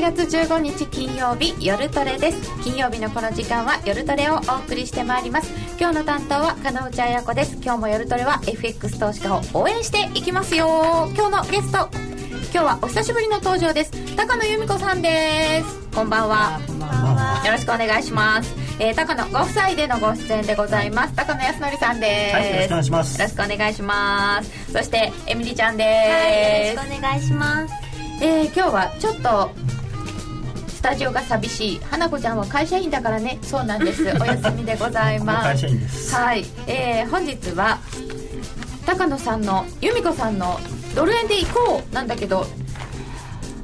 んこんばんは8月15日金曜日夜トレです。金曜日のこの時間は夜トレをお送りしてまいります。今日の担当は金内彩子です。今日も夜トレは FX 投資家を応援していきますよ。今日のゲスト今日はお久しぶりの登場です。高野由美子さんです。こんばんは。こんばんは。よろしくお願いします。えー、高野ご夫妻でのご出演でございます。高野康則さんです、はい、よろしくお願いします。よろしくお願いします。そしてエミリちゃんです、はい、よろしくお願いします。えー、今日はちょっとスタジオが寂しい。花子ちゃんは会社員だからね。そうなんです。お休みでございます。会社員です。はい、えー、本日は高野さんの由美子さんのドル円で行こうなんだけど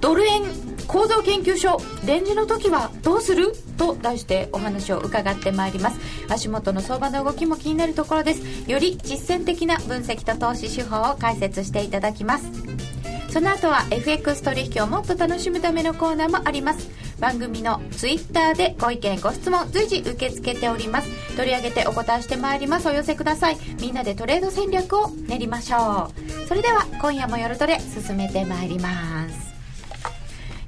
ドル円構造研究所レンジの時はどうする？と題してお話を伺ってまいります。足元の相場の動きも気になるところです。より実践的な分析と投資手法を解説していただきます。その後は FX 取引をもっと楽しむためのコーナーもあります番組の Twitter でご意見ご質問随時受け付けております。取り上げてお答えしてまいります。お寄せください。みんなでトレード戦略を練りましょう。それでは今夜も夜トレ進めてまいります。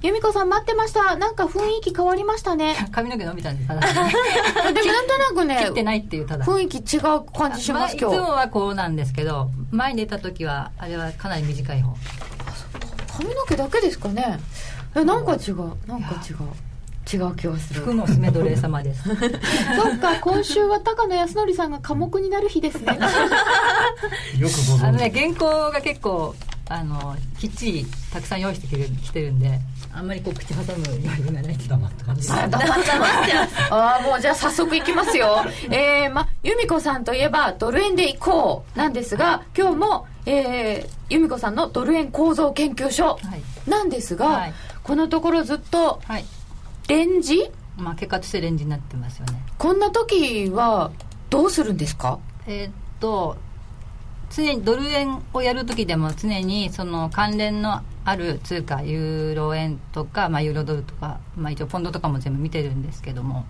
由美子さん待ってました。なんか雰囲気変わりましたね。髪の毛伸びたんです。ただ、でもなんとなくね切ってないっていうただ。雰囲気違う感じします、今日。いつもはこうなんですけど前に出た時はあれはかなり短い方。髪の毛だけですかねえなんか違う。なんか違う。違う気がする。服もスメドレー様です。そっか今週は高野康則さんが寡黙になる日ですね。よくご存知。あのね原稿が結構あのきっちりたくさん用意してきてるんであんまりこう口挟む余裕がない黙って感じ黙って黙ってああもうじゃあ早速いきますよ。えー、ま由美子さんといえばドル円で行こうなんですが今日もえー、由美子さんのドル円構造研究所なんですが、はい、このところずっとレンジ、はい、まあ、結果としてレンジになってますよね。こんな時はどうするんですか？えー、っと常にドル円をやる時でも常にその関連のある通貨ユーロ円とか、まあ、ユーロドルとか、まあ、一応ポンドとかも全部見てるんですけども。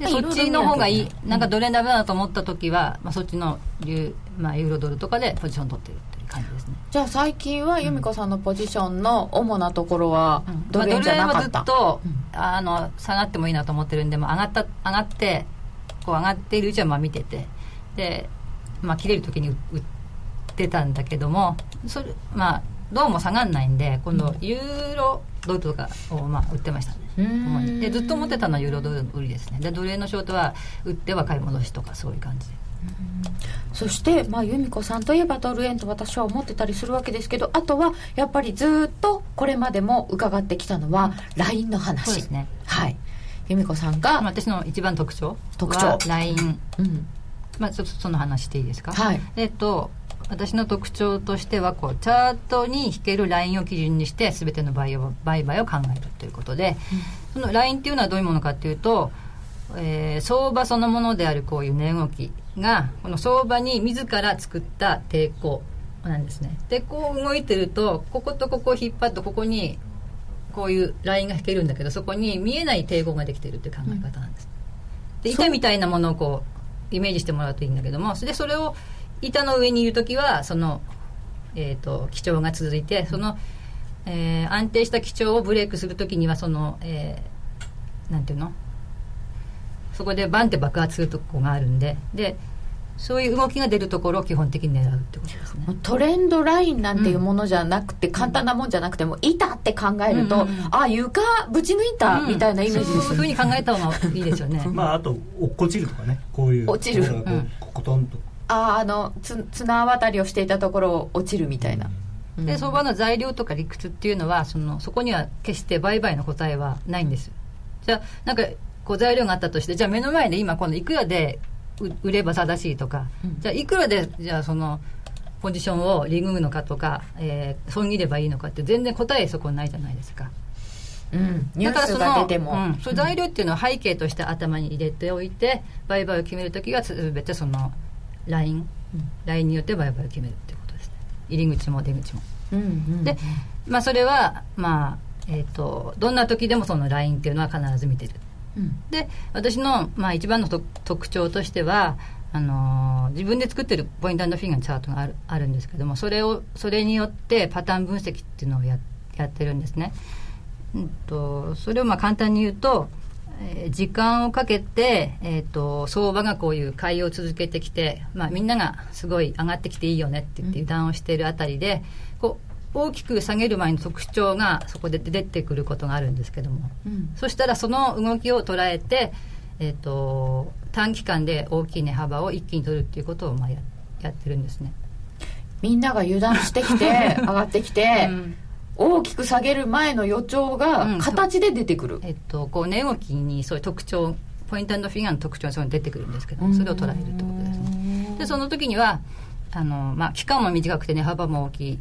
でそっちの方がいい。なんかドル円ダメだと思った時は、まあ、そっちのユ,、まあ、ユーロドルとかでポジション取ってる感じですね。じゃあ最近は由美子さんのポジションの主なところはドル円じゃなかった、まあ、ドル円はずっと、あの下がってもいいなと思ってるんで、まあ、上がった上がってこう上がっているうちはまあ見てて。で、まあ、切れる時に売ってたんだけどもそれまあどうも下がんないんで今度ユーロドルとかをまあ売ってましたね。でずっと思ってたのはユーロドルの売りですね。でドル円のショートは売っては買い戻しとかそういう感じでそして、まあ、由美子さんといえばドル円と私は思ってたりするわけですけどあとはやっぱりずっとこれまでも伺ってきたのは LINE の話、ですね。はい。由美子さんが私の一番特徴特徴。LINE、うん、まあ、ちょっとその話していいですか、はい、えっと私の特徴としてはこうチャートに引けるラインを基準にして全ての売買を考えるということで、うん、そのラインっていうのはどういうものかっていうと、えー、相場そのものであるこういう値動きがこの相場に自ら作った抵抗なんですね。でこう動いてるとこことここを引っ張ってここにこういうラインが引けるんだけどそこに見えない抵抗ができてるっていう考え方なんです、うん、で板みたいなものをこうイメージしてもらうといいんだけどもでそれを板の上にいる時はその、えーと、基調が続いてその、えー、安定した基調をブレイクする時にはその、えー、なんていうの？そこでバンって爆発するとこがあるんででそういう動きが出るところを基本的に狙うってことですね。トレンドラインなんていうものじゃなくて、うん、簡単なもんじゃなくても板って考えると、うん。うんうん、あ床ぶち抜いたみたいなイメージです、ね、そういうふうに考えた方がいいですよね。まああと落っこちるとかね。こういう落ちる、うん、コトンとああのつ綱渡りをしていたところを落ちるみたいな、うん、で相場の材料とか理屈っていうのはそのそこには決して売買の答えはないんですじゃあなんかこう材料があったとしてじゃあ目の前で今このいくらで売れば正しいとか、うん、じゃあいくらでじゃあそのポジションをリグむのかとか、えー、損切ればいいのかって全然答えそこないじゃないですか。うん、だからその、うん、その材料っていうのは背景として頭に入れておいて、売買を決める時は全てその LINE、LINE によって売買を決めるっていうことですね。入り口も出口も、うんうん、で、まあ、それはまあえーと、どんな時でもその LINE っていうのは必ず見てる、で私の、まあ、一番の特徴としてはあのー、自分で作ってるポイントフィンガーのチャートがあるあるんですけどもそれをそれによってパターン分析っていうのをややってるんですね、うんと、それをまあ簡単に言うと、えー、時間をかけて、えーと、相場がこういう買いを続けてきて、まあ、みんながすごい上がってきていいよねって言って油断をしているあたりで、こう大きく下げる前の特徴がそこで出てくることがあるんですけども、うん、そしたらその動きを捉えて、えーと、短期間で大きい値幅を一気に取るっていうことをまあややってるんですね。みんなが油断してきて 上がってきて、うん。大きく下げる前の予兆が形で出てくる、う。ん、えっと、こう値動きにそういう特徴ポイントフィギュアの特徴がそこに出てくるんですけどそれを捉えるってことですね。でその時にはあの、まあ、期間も短くて値幅も大きい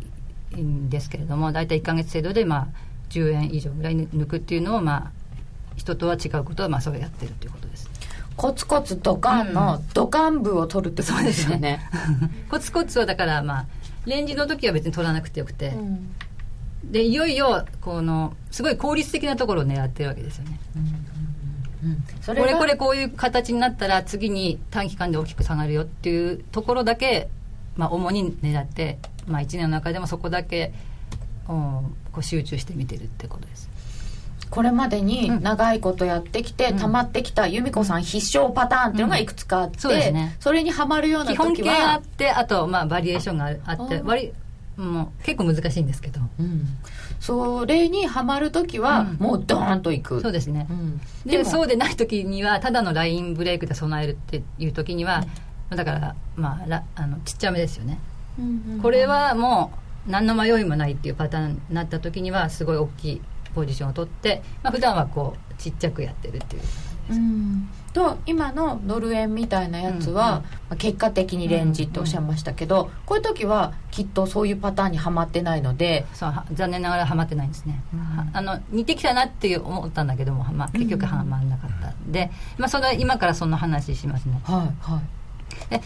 んですけれども大体1か月程度で、まあ、10円以上ぐらい抜くっていうのを、まあ、人とは違うことは、まあ、それをやってるということです。コツコツドカンのドカン部を取るってことですよね。コツコツはだからまあレンジの時は別に取らなくてよくて、うん、でいよいよこのすごい効率的なところを狙ってるわけですよね、うんこれこれこういう形になったら次に短期間で大きく下がるよっていうところだけ、まあ、主に狙って、まあ、1年の中でもそこだけこう集中して見てるってことです。これまでに長いことやってきて、うん、溜まってきた由美子さん必勝パターンっていうのがいくつかあって、うんそね、それにはまるような時は基本形があってあとまあバリエーションがあって割もう結構難しいんですけど、うん、それにはまる時はもうドーンといく、そうですね、でそうでない時にはただのラインブレイクで備えるっていう時には、だからまああのちっちゃめですよね、これはもう何の迷いもないっていうパターンになった時にはすごい大きいポジションを取って、まあ普段はこうちっちゃくやってるっていう。うん。と今のドル円みたいなやつは、うん、結果的にレンジっておっしゃいましたけど、うん、こういう時はきっとそういうパターンにはまってないので。そう残念ながらはまってないんですね、うん、あの似てきたなって思ったんだけども、まあ、結局はまらなかったんで、まあ、それ今からその話しますね。はいはいで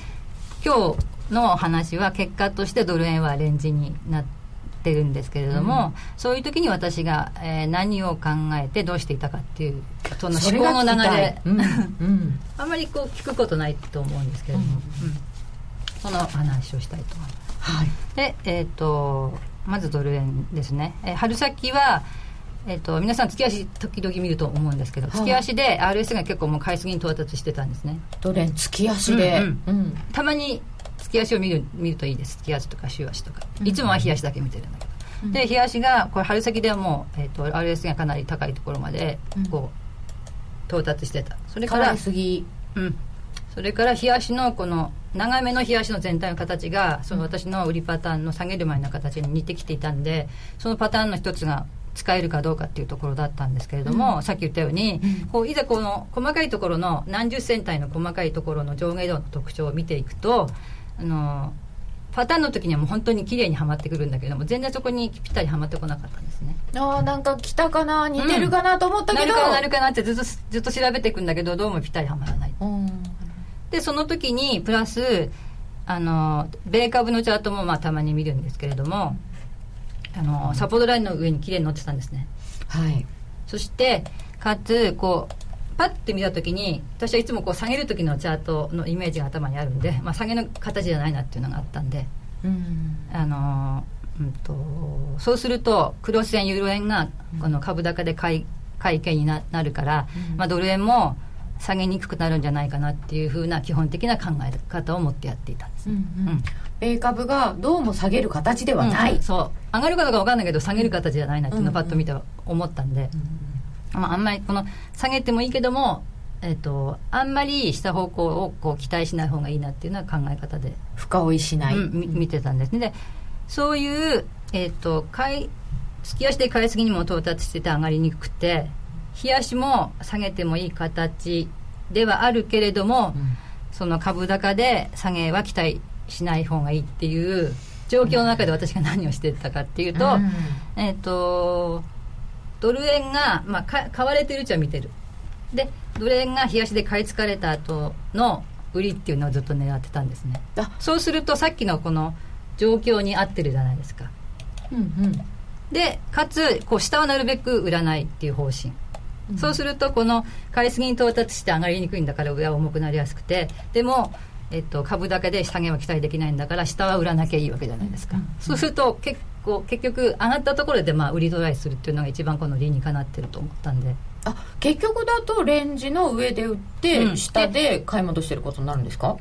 今日の話は結果としてドル円はレンジになってるんですけれども、うん、そういう時に私が、えー、何を考えてどうしていたかっていうその思考の流れ、うん。うん、あんまりこう聞くことないと思うんですけれども、その話をしたいと思います。はい、で、えっ、ー、とまずドル円ですね、えー、春先はえーと、皆さん月足時々見ると思うんですけど、はい、月足で RS が結構もう買いすぎに到達してたんですね。ドル円月足で、うんうん、たまに月足を見る見るといいです。月足とか週足とか。いつもは日足だけ見てるんだけど、うん、で日足がこれ春先ではもう、えーと、RS がかなり高いところまでこう、到達してた。それからうん。それから日足のこの長めの日足の全体の形がその私の売りパターンの下げる前の形に似てきていたんでそのパターンの一つが使えるかどうかっていうところだったんですけれども、うん、さっき言ったように、うん、こういざこの細かいところの何十線体の細かいところの上下動の特徴を見ていくとあのパターンの時にはもう本当に綺麗にはまってくるんだけども全然そこにぴったりはまってこなかったんですね。ああなんか来たかな似てるかなと思ったけど、うん、なるかななるかなってずっとずっと調べていくんだけどどうもぴったりはまらない、うん、でその時にプラスあの米株のチャートもまあたまに見るんですけれどもあのサポートラインの上に綺麗に乗ってたんですね。はい。そしてかつこうパッて見た時に私はいつもこう下げる時のチャートのイメージが頭にあるんで、まあ、下げの形じゃないなっていうのがあったんで、うん、あのうんとそうするとクロス円ユーロ円がこの株高で買い買い系になるから、うん、まあ、ドル円も下げにくくなるんじゃないかなっていうふうな基本的な考え方を持ってやっていたんです、うんうん、米株がどうも下げる形ではない、そう上がるかどうか分かんないけど下げる形じゃないなっていうのをパッと見て思ったんで、まあ、あんまりこの下げてもいいけども、えっと、あんまりした方向をこう期待しない方がいいなっていうのは考え方で。深追いしない、うん、見てたんですね。でそういう、えっと、買い月足で買いすぎにも到達してて上がりにくくて日足も下げてもいい形ではあるけれども、うん、その株高で下げは期待しない方がいいっていう状況の中で私が何をしてたかっていうと、うん、えっ、とドル円が、まあ、買われてるうちは見てる。でドル円が冷やしで買い付かれた後の売りっていうのをずっと狙ってたんですね。そうするとさっきのこの状況に合ってるじゃないですか、うんうん、でかつこう下はなるべく売らないっていう方針、うん、そうするとこの買いすぎに到達して上がりにくいんだから上は重くなりやすくて。でもえっと、株だけで下げは期待できないんだから下は売らなきゃいいわけじゃないですか、うん。うん、そうすると結こう結局上がったところでまあ売りトライするっていうのが一番この理にかなってると思ったんで。あ結局だとレンジの上で売って、うん。下で買い戻してることになるんですか？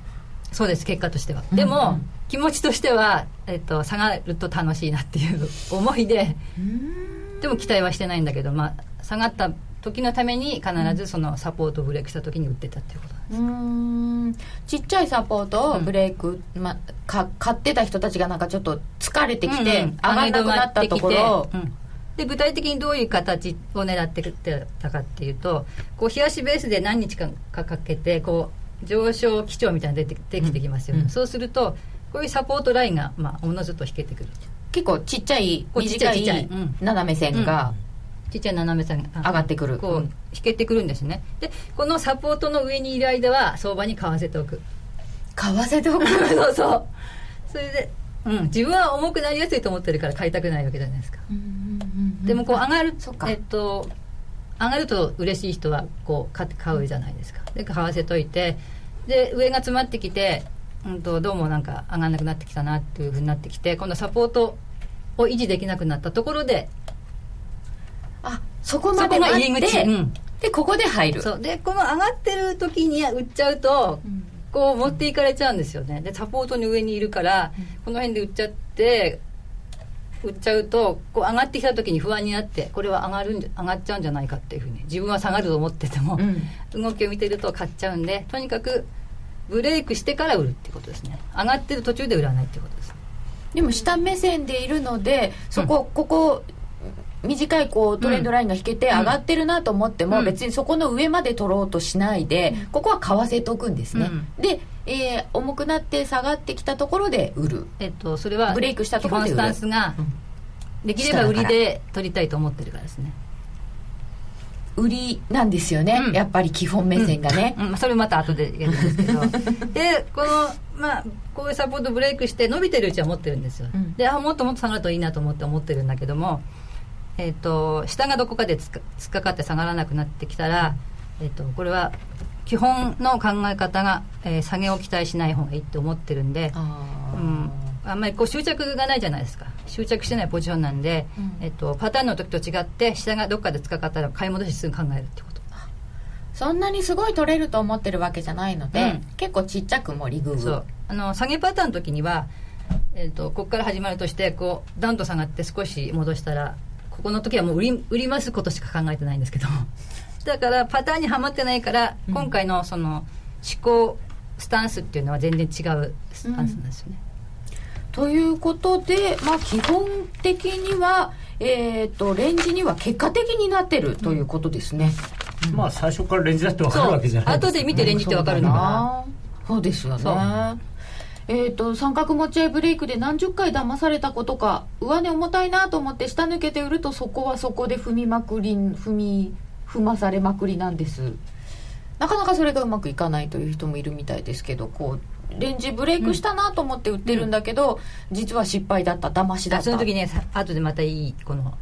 そうです結果としては、うん。でも、うん気持ちとしては、えっと、下がると楽しいなっていう思いででも期待はしてないんだけど、まあ、下がった時のために必ずそのサポートをブレイクした時に売ってたっていうことなんですうーん。ちっちゃいサポートをブレイク、ま、か買ってた人たちがなんかちょっと疲れてきて、うんうん。上がんなくなったところ、で具体的にどういう形を狙ってたかっていうとこう冷やしベースで何日間かかけてこう上昇基調みたいなのが出てできてきますよね、うん。そうするとこういうサポートラインが、まあ、おのずと引けてくる。結構ちっちゃいこうちっちゃ短いいちっちゃい。うん。斜め線が、ちっちゃい斜め線が上がってくる。こう、うん。引けてくるんですね。でこのサポートの上にいる間は相場に買わせておく。買わせておく？そうそう。それで、うん、自分は重くなりやすいと思ってるから買いたくないわけじゃないですか。でもこう上がるそっか。えっと上がると嬉しい人はこう買って買うじゃないですか。で買わせといてで上が詰まってきて、うん、とどうもなんか上がらなくなってきたなっていうふうになってきて今度サポートを維持できなくなったところであそこまで待入り口、うん、でここで入る。でこの上がってる時に売っちゃうと、こう持っていかれちゃうんですよね。でサポートの上にいるから、この辺で売っちゃって売っちゃうとこう上がってきた時に不安になってこれは上がるんじゃ上がっちゃうんじゃないかっていうふうに自分は下がると思ってても、動きを見てると買っちゃうんでとにかくブレイクしてから売るってことですね。上がってる途中で売らないってことですでも下目線でいるのでそこ、ここ短いこうトレンドラインが引けて上がってるなと思っても、うん。別にそこの上まで取ろうとしないで、ここは買わせとくんですね、うん。で、えー重くなって下がってきたところで売る。えっとそれはブレイクしたところで売る。基本スタンスがうん。できれば売りで取りたいと思ってるからですね。売りなんですよね、うん。やっぱり基本目線がね、うん。まあ、それまた後でやるんですけど。でこのまあこういうサポートブレイクして伸びてるうちは持ってるんですよ、うん。であもっともっと下がるといいなと思って思ってるんだけどもえっ、と下がどこかでつか突っかかって下がらなくなってきたら、えっとこれは基本の考え方が、えー下げを期待しない方がいいって思ってるんで、あー。うん、あんまりこう執着がないじゃないですか。執着してないポジションなんで、うん。えっとパターンの時と違って下がどっかで突っかかったら買い戻しすぐ考えるってこと。そんなにすごい取れると思ってるわけじゃないので、うん。結構ちっちゃくもリググあの下げパターンの時には、えー、とここから始まるとしてこうダンと下がって少し戻したらここの時はもう売り売りますことしか考えてないんですけど。だからパターンにはまってないから、うん。今回のその思考スタンスっていうのは全然違うスタンスなんですよね、ということで、まあ、基本的には、えー、とレンジには結果的になってるということですね、まあ最初からレンジだって分かるわけじゃない後で見てレンジって分かるの。かあーそうですよねえっ、と三角持ち合いブレイクで何十回騙されたことか上値重たいなと思って下抜けて売るとそこはそこで踏みまくり踏み踏まされまくりなんです。なかなかそれがうまくいかないという人もいるみたいですけどこうレンジブレイクしたなと思って売ってるんだけど、実は失敗だった騙しだった。その時ねさ後でまたいいこの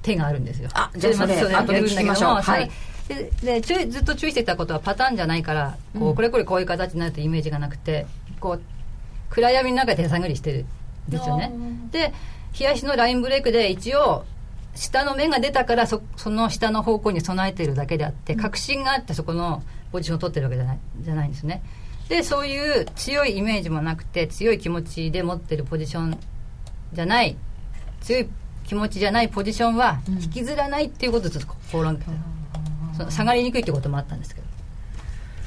手があるんですよ。あじゃあそれそれ後で聞きましょう。はい。でで注意ずっと注意してたことはパターンじゃないからこう、うん。これこれこういう形になるとイメージがなくてこう暗闇の中で手探りしてるんですよね。で冷やしのラインブレイクで一応下の目が出たからそその下の方向に備えているだけであって確信があってそこのポジションを取ってるわけじゃないじゃないんですね。でそういう強いイメージもなくて強い気持ちで持ってるポジションじゃない強い気持ちじゃないポジションは引きずらないっていうことをちょっと心がけてその下がりにくいってこともあったんですけど。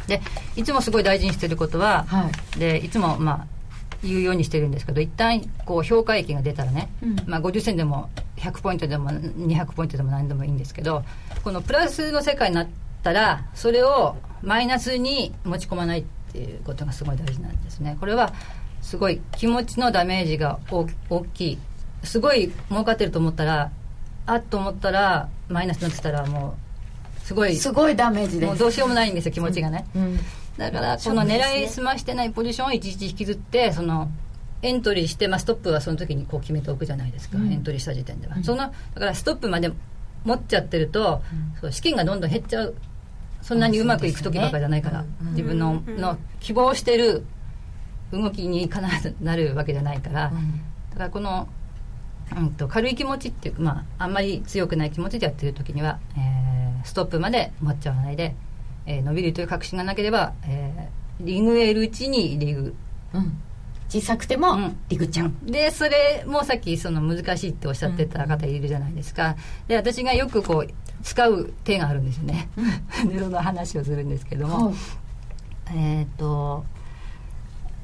でいつもすごい大事にしてることは、はい。でいつもまあ言うようにしてるんですけど一旦こう評価益が出たらね、うん。まあ、50銭でも100ポイントでも200ポイントでも何でもいいんですけどこのプラスの世界になったらそれをマイナスに持ち込まないっていうことがすごい大事なんですね。これはすごい気持ちのダメージが大大きい。すごい儲かってると思ったらあっと思ったらマイナスになってたらもうすごいすごいダメージです。もうどうしようもないんですよ気持ちがね、うんだからこの狙いすましてないポジションをいちいち引きずってそのエントリーして、まあ、ストップはその時にこう決めておくじゃないですか、うん。エントリーした時点では、そのだからストップまで持っちゃってると、そう資金がどんどん減っちゃう。そんなにうまくいく時ばっかじゃないから、自分のの希望してる動きに必ずなるわけじゃないから、だからこのうんと、軽い気持ちっていう、まあ、あんまり強くない気持ちでやってる時には、えー、ストップまで待っちゃわないで、えー、伸びるという確信がなければ、えー、リグエルうちにリグ、うん、小さくてもリグちゃう、ん、でそれもさっきその難しいっておっしゃってた方いるじゃないですか。で私がよくこう使う手があるんですよね。その話をするんですけども、えっ、と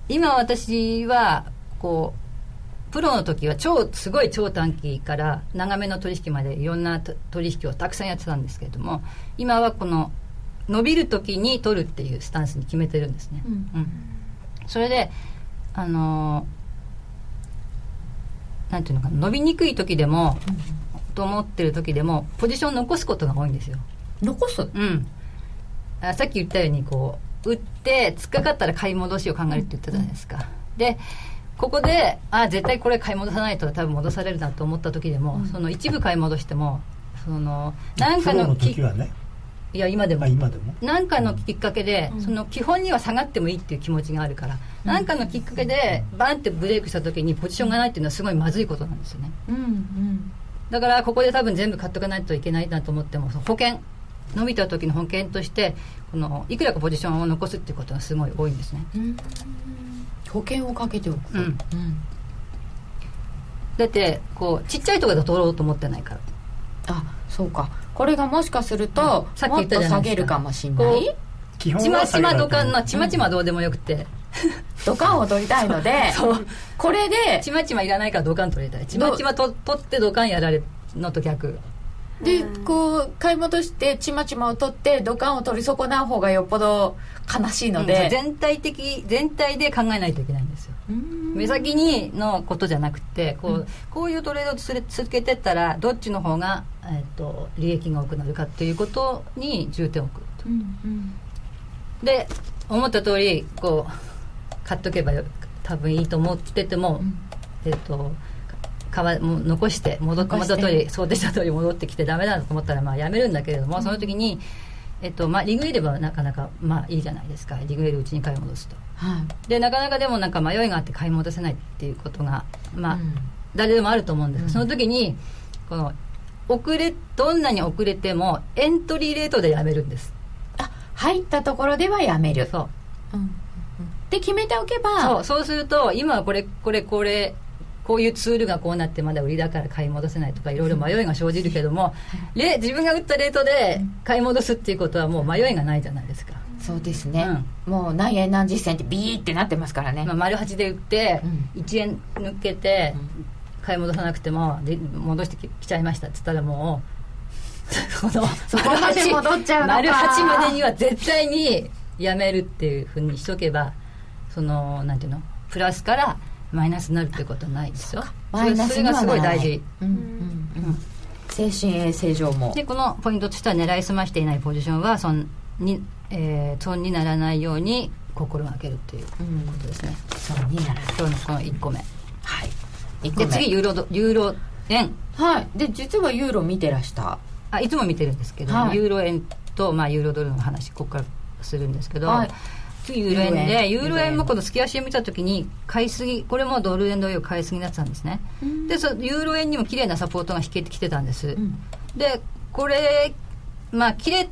今私はこうプロの時は超すごい超短期から長めの取引までいろんな取引をたくさんやってたんですけれども今はこの伸びる時に取るっていうスタンスに決めてるんですね、うん、うん、それであのなんていうのかな伸びにくい時でも、うん、と思ってる時でもポジション残すことが多いんですよ。残す？うん。あさっき言ったようにこう売って突っかかったら買い戻しを考えるって言ったじゃないですか、うん、でここであ絶対これ買い戻さないと多分戻されるなと思った時でも、うん、その一部買い戻してもそのなんかの時はねいや今でも。今でも？何かのきっかけで、うん、その基本には下がってもいいっていう気持ちがあるから何、うん、かのきっかけでバンってブレイクした時にポジションがないっていうのはすごいまずいことなんですよね、うんうん、だからここで多分全部買っとかないといけないなと思っても保険伸びた時の保険としてこのいくらかポジションを残すっていうことがすごい多いんですね、保険をかけておく、うん。だってこうちっちゃいところで取ろうと思ってないから。あそうかこれがもしかすると、さっき言ったじゃ下げるか。もしれないちまちま土管のちまちまどうでもよくて、土管を取りたいので これでちまちまいらないから土管取りたい。ちまちまと取って土管やられるのと逆でこう買い戻してちまちまを取って土管を取り損なう方がよっぽど悲しいので、うん、全体的全体で考えないといけないんですよ。目先にのことじゃなくてこううん、こういうトレードを続けてったらどっちの方が、えーと、利益が多くなるかっていうことに重点を置くと、うんうん、で思った通りこう買っとけば多分いいと思ってても、うん、えっ、ー、とかわも残して戻って戻った通り想定した通り戻ってきてダメだと思ったらまあやめるんだけれども、うん、その時にえっとまあ、リグエればなかなかまあいいじゃないですか。リグエルうちに買い戻すと、はい、でなかなかでもなんか迷いがあって買い戻せないっていうことがまあ、うん、誰でもあると思うんです、うん、その時にこの遅れどんなに遅れてもエントリーレートでやめるんです。あ入ったところではやめる。そう、うん、で決めておけばそうそうすると今はこれこれこれこういうツールがこうなってまだ売りだから買い戻せないとかいろいろ迷いが生じるけども、レ自分が売ったレートで買い戻すっていうことはもう迷いがないじゃないですか。そうですね、うん、もう何円何十銭ってビーってなってますからね、まあ、丸8で売って1円抜けて買い戻さなくてもで戻してきちゃいましたっつったらもうこの そこまで戻っちゃう丸8までには絶対にやめるっていうふうにしとけばそのなんていうの？プラスからマイナスになるってことはないですよ。マイナスそれがすごい大事、うん。うん。うん。精神衛生上も。でこのポイントとしては狙いすましていないポジションは損に,、えー、損にならないように心がけるということですね、損にならない。今日のこの1個目。はい。で次ユーロユーロ円。はい。で実はユーロ見てらした。あいつも見てるんですけど、はい、ユーロ円と、まあ、ユーロドルの話ここからするんですけど、はいユーロ円でユーロ円もこの月足を見た時に買いすぎこれもドル円同様買いすぎになってたんですね、うん、でそユーロ円にも綺麗なサポートが引けてきてたんです、うん、でこれまあ切れ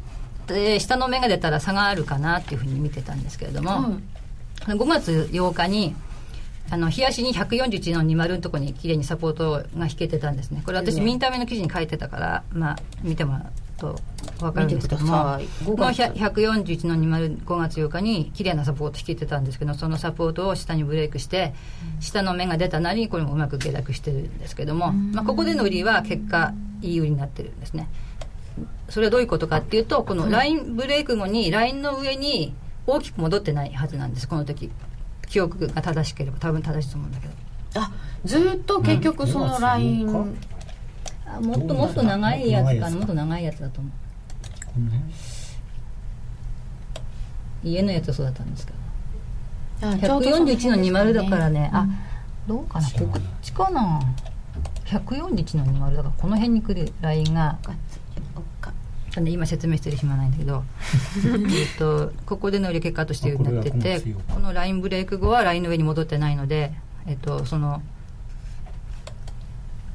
て下の目が出たら差があるかなっていうふうに見てたんですけれども、うん、5月8日にあの冷やしに141の20のところに綺麗にサポートが引けてたんですね。これ私ミンタメの記事に書いてたからまあ見てもらうと分かるんですけどもこの141の205月8日に綺麗なサポート引けてたんですけどそのサポートを下にブレイクして下の目が出たなりこれもうまく下落してるんですけども、まあ、ここでの売りは結果いい売りになってるんですね。それはどういうことかっていうとこのラインブレイク後にラインの上に大きく戻ってないはずなんですこの時。記憶が正しければ多分正しいと思うんだけど。あずっと結局そのライン、うんあもっともっと長いやつかな。もっと長いやつだと思う。家のやつはそうだったんですけど。141の20だからね、あどうかな。こっちかな。141の20だからこの辺に来るラインが今説明してる暇ないんだけど。えとここでの売り結果としてなっててこのラインブレイク後はラインの上に戻ってないので、えっと、その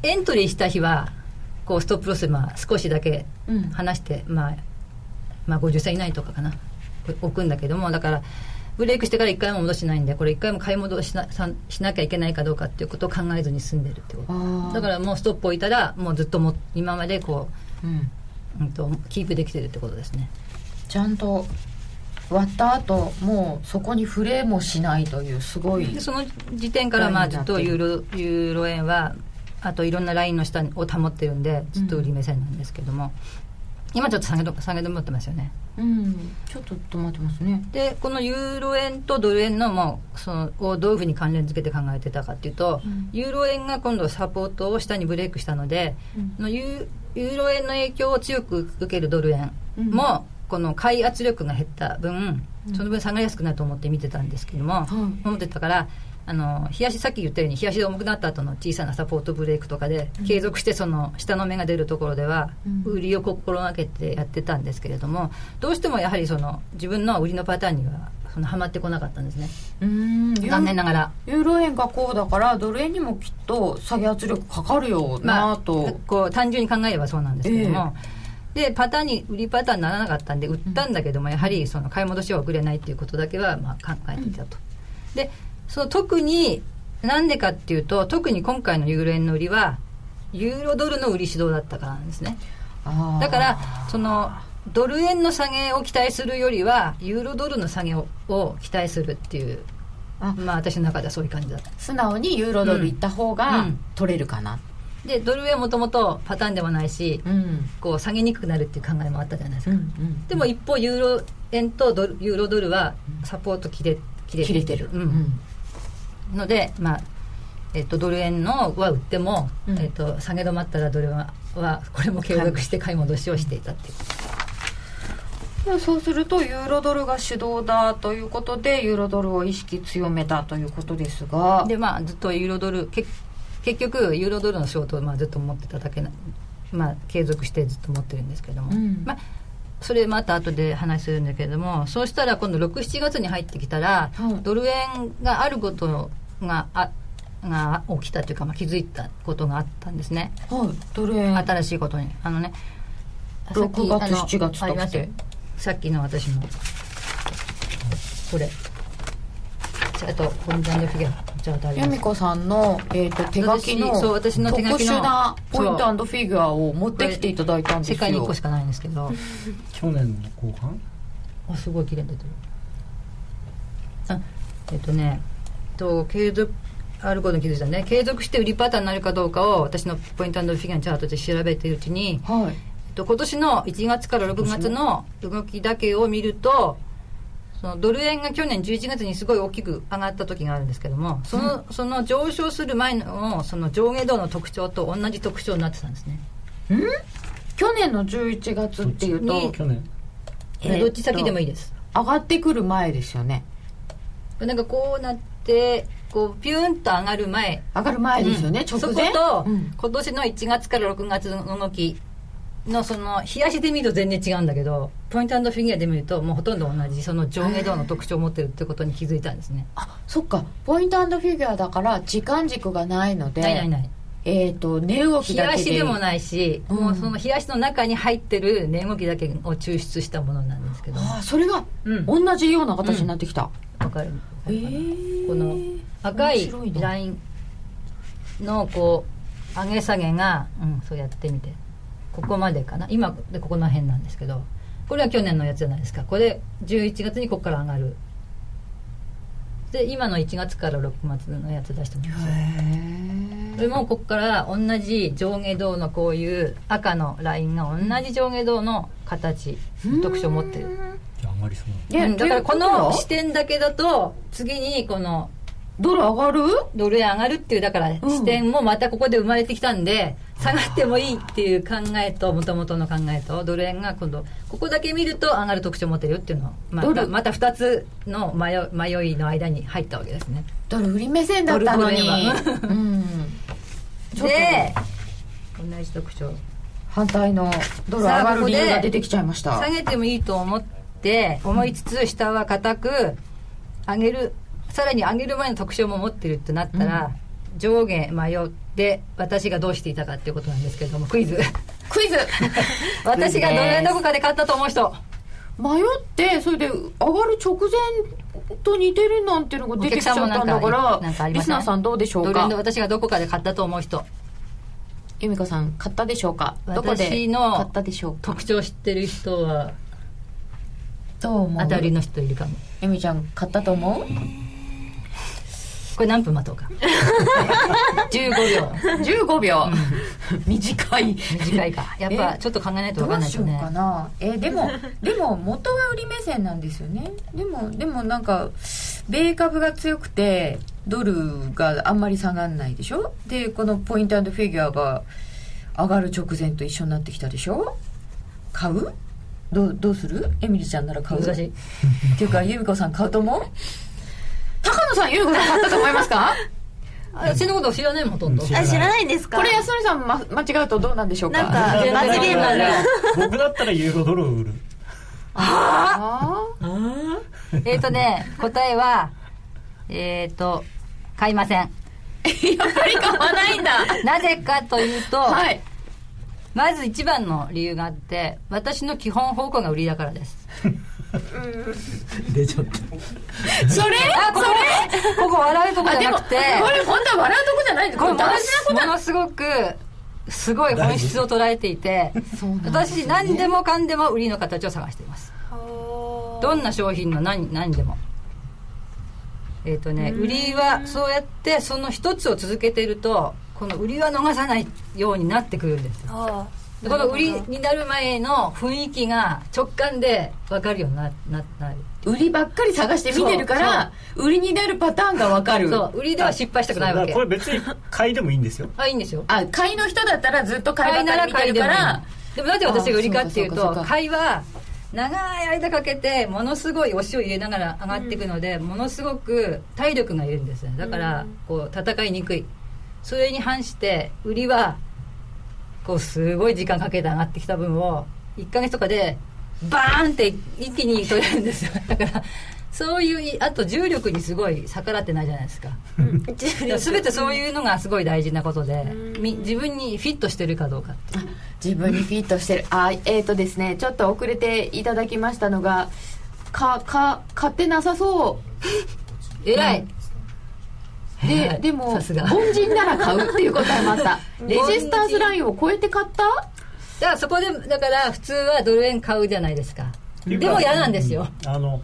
エントリーした日はこうストップロスまあ少しだけ離して、うん、まあ、まあ50銭以内とかかな。置くんだけどもだからブレイクしてから1回も戻しないんでこれ1回も買い戻しなしなきゃいけないかどうかっていうことを考えずに済んでるってこと。だからもうストップ置いたらもうずっとも今までこう、うん。うんと、キープできてるってことですね。ちゃんと割った後もうそこに触れもしないというすごいその時点からまあずっとユーロユーロ円はあといろんなラインの下を保ってるんでずっと売り目線なんですけども、うん、今ちょっと下げ下げ止まってますよね。うんちょっと止まってますね。でこのユーロ円とドル円のもそのをどういうふうに関連付けて考えてたかっていうと、うん、ユーロ円が今度サポートを下にブレイクしたので、うん、のユユーロ円の影響を強く受けるドル円も、この買い圧力が減った分、その分下がりやすくなると思って見てたんですけども、思ってたからあの冷やしさっき言ったように冷やしで重くなった後の小さなサポートブレイクとかで、継続してその下の芽が出るところでは、売りを心がけてやってたんですけれどもどうしてもやはりその自分の売りのパターンにはそのはまってこなかったんですね。うん。残念ながら。ユーロ円がこうだからドル円にもきっと下げ圧力かかるよなと、まあ、こう単純に考えればそうなんですけども、えー、でパターンに売りパターンにならなかったんで売ったんだけども、やはりその買い戻しは遅れないっていうことだけはまあ考えていたと、でその特になんでかっていうと特に今回のユーロ円の売りはユーロドルの売り指導だったからなんですね。だからそのドル円の下げを期待するよりはユーロドルの下げを期待するっていうあ。まあ私の中ではそういう感じだった。素直にユーロドルいった方が取れるかな、うん、でドル円もともとパターンでもないし、うん、こう下げにくくなるっていう考えもあったじゃないですか、うんうん、でも一方ユーロ円とドルユーロドルはサポート切れ切れ切れてる、うんのでまあえっと、ドル円のは売っても、えっと、下げ止まったらドルははこれも継続して買い戻しをしていたっていう。そうするとユーロドルが主導だということでユーロドルを意識強めたということですが。でまあずっとユーロドルけ結局ユーロドルの仕事をまあずっと持ってただけなまあ継続してずっと持ってるんですけども、うん、まあそれまた後で話するんだけれどもそうしたら今度67月に入ってきたら、ドル円があることがあが起きたというか、まあ、気づいたことがあったんですね。はい。ドル円新しいことに。あのね6月7月ときて。さっきの私のこれ。あとポイントフィギュアじゃあ由美子さんの、えーと、手書きのそう私の手書きの特殊なポイントフィギュアを持ってきていただいたんですよ。世界に1個しかないんですけど。去年の後半？あすごい綺麗に出てる。あえっ、ー、とねと継続あることに気づいたね。継続して売りパターンになるかどうかを私のポイントフィギュアチャートで調べているうちに、はい。と今年の1月から6月の動きだけを見るとそのドル円が去年11月にすごい大きく上がった時があるんですけどもその,、その上昇する前のその上下動の特徴と同じ特徴になってたんですね。ん？去年の11月っていうと去年。えどっち先でもいいです。上がってくる前ですよね。なんかこうなってこうピューンと上がる前。上がる前ですよね、うん、直前？そこと、うん、今年の1月から6月の動き。のその冷やしで見ると全然違うんだけどポイントフィギュアで見るともうほとんど同じその上下動の特徴を持ってるってことに気づいたんですね。あそっか。ポイントフィギュアだから時間軸がないのでないないない。えっ、ー、と値動きだけで。冷やしでもないし、うん、もうその冷やしの中に入ってる値動きだけを抽出したものなんですけど。あそれが同じような形になってきた。わ、うん、かるえー、この赤いラインのこう上げ下げが、うん、そうやってみて。ここまでかな。今でここの辺なんですけど。これは去年のやつじゃないですか。これ11月にここから上がるで今の1月から6月のやつ出してますこれもここから同じ上下動のこういう赤のラインが同じ上下動の形特徴を持ってる。じゃあ上がりそうだ。からこの視点だけだと次にこのドル上がる？ドル円上がるっていうだから視点もまたここで生まれてきたんで、下がってもいいっていう考えともともとの考えとドル円が今度ここだけ見ると上がる特徴を持ってるよっていうのをまたまた2つの迷迷いの間に入ったわけですね。ドル売り目線だったのに、うん、で同じ特徴。反対のドル上がる理由が出てきちゃいました。下げてもいいと思って思いつつ下は硬く上げるさらに上げる前の特徴も持ってるってなったら、上下迷って私がどうしていたかっていうことなんですけれどもクイズ。クイズ。私がどれどこかで買ったと思う人。迷ってそれで上がる直前と似てるなんていうのが出てきちゃったんだからリスナーさんどうでしょうか？私がどこかで買ったと思う人？由美子さん買ったでしょうか？どこで買ったでしょうか？特徴知ってる人はどう思う？当たりの人いるかも。由美ちゃん買ったと思う？これ何分待とうか。15秒。15秒、短い。短いか。やっぱえちょっと考えないとど分かんないですね。うしようかな。えでもでも元は売り目線なんですよね。でもでもなんか米株が強くてドルがあんまり下がんないでしょ？でこのポイントフィギュアが上がる直前と一緒になってきたでしょ？買う？どうどうする？エミリちゃんなら買う？難しい。っていうか由美子さん買うと思う？高野さん由美子さん買ったと思いますか？あ私のこと知らないもんほとんど。知あ知らないんですか？これ安典さん、ま、間違うとどうなんでしょうか？なんか罰ゲームある僕だったらユーロドル。を売るあえっとね答えはえっ、と買いません。ーやっぱり買わないんだ。なぜかというと、はい。まず一番の理由があって私の基本方向が売りだからです出ちゃった。それ？あここ？ここ笑うとこじゃなくて。これ本当は笑うとこじゃない。んですこれ大事なことも。のすごくすごい本質を捉えていて私何でもかんでも売りの形を探しています。どんな商品の何何でも。えっ、とね売りはそうやってその一つを続けているとこの売りは逃さないようになってくるんですよこの売りになる前の雰囲気が直感で分かるようになななる。売りばっかり探して見てるから売りになるパターンが分かる。そう売りでは失敗したくないわけ。これ別に買いでもいいんですよ。あいいんですよ。あ買いの人だったらずっと買いばっかり見てるからでもなぜ私が売りかっていうと買いは長い間かけてものすごい押しを入れながら上がっていくので、ものすごく体力がいるんですね。だからこう戦いにくい。それに反して売りはこうすごい時間かけて上がってきた分を1ヶ月とかでバーンって一気に取れるんですよ。だからそういうあと重力にすごい逆らってないじゃないですか。全てそういうのがすごい大事なことでみ自分にフィットしてるかどうかって自分にフィットしてる。あえっ、ー、とですねちょっと遅れていただきましたのがかか買ってなさそう。偉い、ででもさすが。凡人なら買うっていう答えもあった。レジスターズラインを超えて買った？だからそこでだから普通はドル円買うじゃないですか。でも嫌なんですよ。あの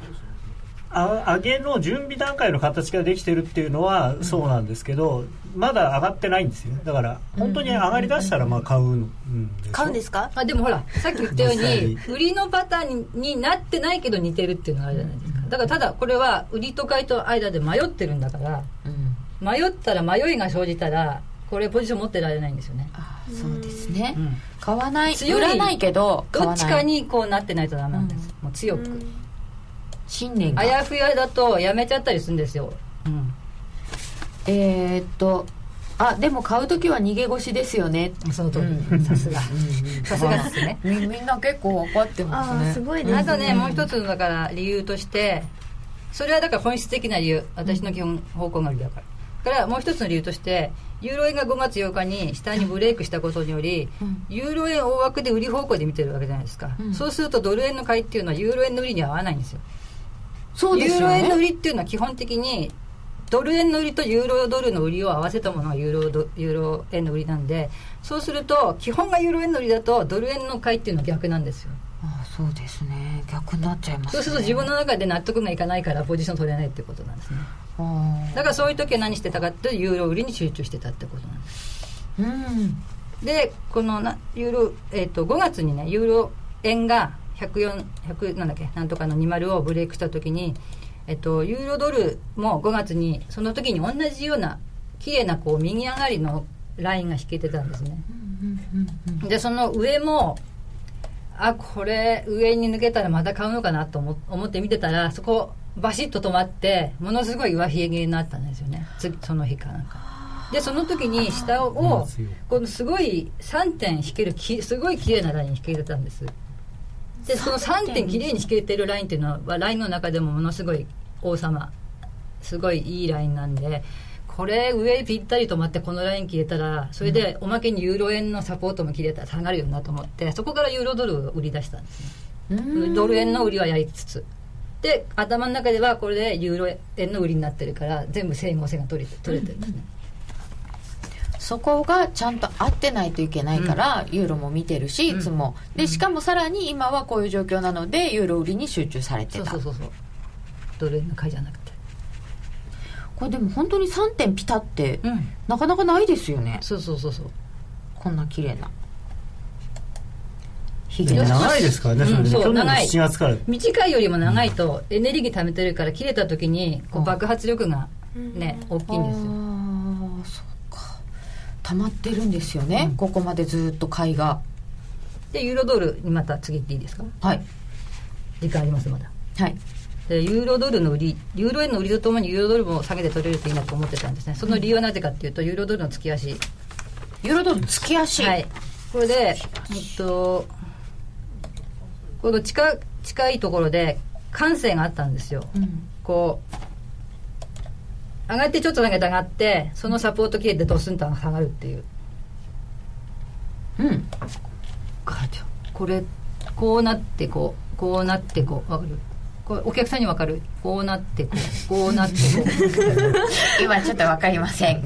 あ上げの準備段階の形ができてるっていうのはそうなんですけど、まだ上がってないんですよね。だから本当に上がりだしたらまあ買うん買うんですか？あでもほらさっき言ったように売りのパターンになってないけど似てるっていうのがあるじゃないですか。だからただこれは売りと買いと間で迷ってるんだから迷ったら迷いが生じたらこれポジション持ってられないんですよね。あそうですね、うん。買わない強い。売らないけど買どわない。っちかにこうなってないとダメなんです、もう強く、信念が。あやふやだとやめちゃったりするんですよ、うん、えー、っとあでも買う時は逃げ腰ですよね。その通うり さすが。さすがですね。みみんな結構分かってますあねーすごいですあとね、もう一つのだから理由としてそれはだから本質的な理由。私の基本方向が理由だから。だからもう一つの理由としてユーロ円が5月8日に下にブレイクしたことにより、うん。ユーロ円大枠で売り方向で見てるわけじゃないですか、うん。そうするとドル円の買いっていうのはユーロ円の売りには合わないんですよ。そうですよユーロ円の売ねりっていうのは基本的にドル円の売りとユーロドルの売りを合わせたものがユーロドユーロ円の売りなんでそうすると基本がユーロ円の売りだとドル円の買いっていうのは逆なんですよあそうですね。逆になっちゃいます、ね、そうすると自分の中で納得がいかないからポジション取れないってことなんですね。あだからそういう時は何してたかってユーロ売りに集中してたってことなんです。ーうん。でこのなユーロ、えー、と5月にねユーロ円が104 100なんだっけなんとかの20をブレイクした時に、えっと、ユーロドルも5月にその時に同じような綺麗なこう右上がりのラインが引けてたんですね。でその上もあこれ上に抜けたらまた買うのかなと思思って見てたらそこバシッと止まってものすごい上髭になったんですよね。その日かなんか。でその時に下をこのすごい3点引けるきすごい綺麗なライン引けてたんです。でその3点綺麗に引けてるラインっていうのはラインの中でもものすごい王様。すごいいいラインなんでこれ上ぴったり止まってこのライン切れたらそれでおまけにユーロ円のサポートも切れたら下がるよなと思ってそこからユーロドルを売り出したんですね。ドル円の売りはやりつつ。で頭の中ではこれでユーロ円の売りになってるから全部整合性が取れて取れてるんですね、そこがちゃんと合ってないといけないから、ユーロも見てるしいつも、でしかもさらに今はこういう状況なのでユーロ売りに集中されてた。そうそうそうそう。ドル円の買いじゃなくてこれでも本当に3点ピタって、うん。なかなかないですよね。そうそうそうそう。こんな綺麗な。ひでも長いですからね、うんそう長い。7月から。短いよりも長いとエネルギー貯めてるから切れた時にこう爆発力がね大きいんですよ。ああそうか。溜まってるんですよね、ここまでずっと買いが。でユーロドルにまた次行っていいですか？はい。時間ありますまだ。はいでユーロドルの売りユーロ円の売りとともにユーロドルも下げて取れるといいなと思ってたんですね。その理由はなぜかっていうとユーロドルの月足。ユーロドル月足？はい。これでえっとこの近近いところで感性があったんですよ。うん。こう上がってちょっと投げて上がってそのサポート切れてドスンと下がるっていう。うん。これこうなってこうこうなってこうわかる？これお客さんにわかる。こうなってこう。こうなってこう。今ちょっとわかりません。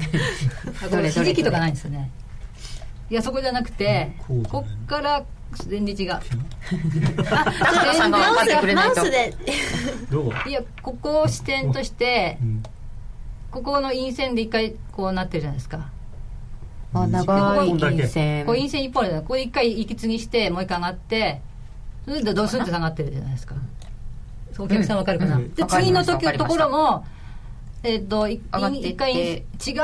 あこれひじきとかないんですよね。いやそこじゃなくてこっから全然違う。高野さんが分かってくれないと。マウスで。いやここを視点としてうんここの陰線で一回こうなってるじゃないですか。あ長いここだけ金線。こう陰線一本でここで一回息継ぎしてもう一回上がってそれでドスンって下がってるじゃないですかお客さんわかるかな、うん。で次の時ました。わかりました。ところもえっ、と一回違う。違う。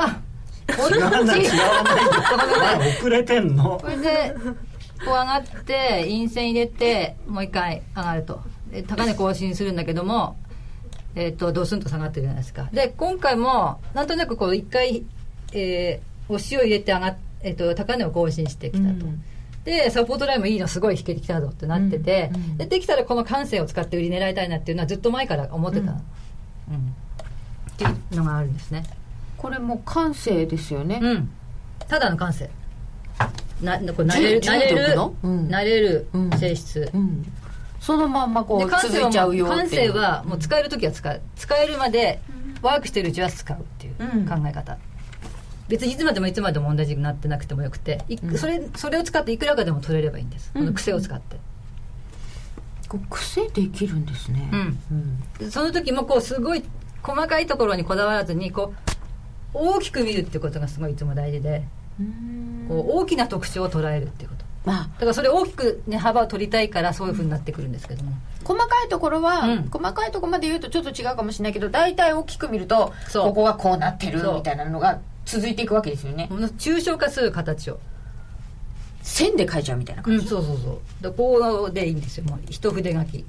な違わない遅れてんのこれでこう上がって陰線入れてもう一回上がると。で高値更新するんだけどもえっ、とドスンと下がってるじゃないですか。で今回もなんとなくこう一回、えー、押しを入れて上がっ、えー、と高値を更新してきたと、うんでサポートラインもいいのすごい引けてきたぞってなってて、うんうんでできたらこの感性を使って売り狙いたいなっていうのはずっと前から思ってた、うんっていうのがあるんですね。これもう感性ですよね、うん。ただの感性。なこう慣れる重慣れる慣れるうん。性質、うん。そのまんまこでう続いちゃうよう。感性はもう使える時は使う。使えるまでワークしてるうちは使うっていううん。考え方、別にいつまでもいつまでも同じになってなくてもよくていうん。それそれを使っていくらかでも取れればいいんです、うん。この癖を使って、こう癖できるんですね。うん。でその時もこうすごい細かいところにこだわらずにこう大きく見るってことがすごいいつも大事でうん。こう大きな特徴を捉えるっていうこと。まあ。だからそれ大きく、ね、幅を取りたいからそういうふうになってくるんですけども。細かいところは、うん。細かいところまで言うとちょっと違うかもしれないけど大体大きく見るとここがこうなってるみたいなのが続いていくわけですよね。抽象化する形を。線で書いちゃうみたいなう感じ、んそうそうそう。でこうでいいんですよ。もう一筆書き。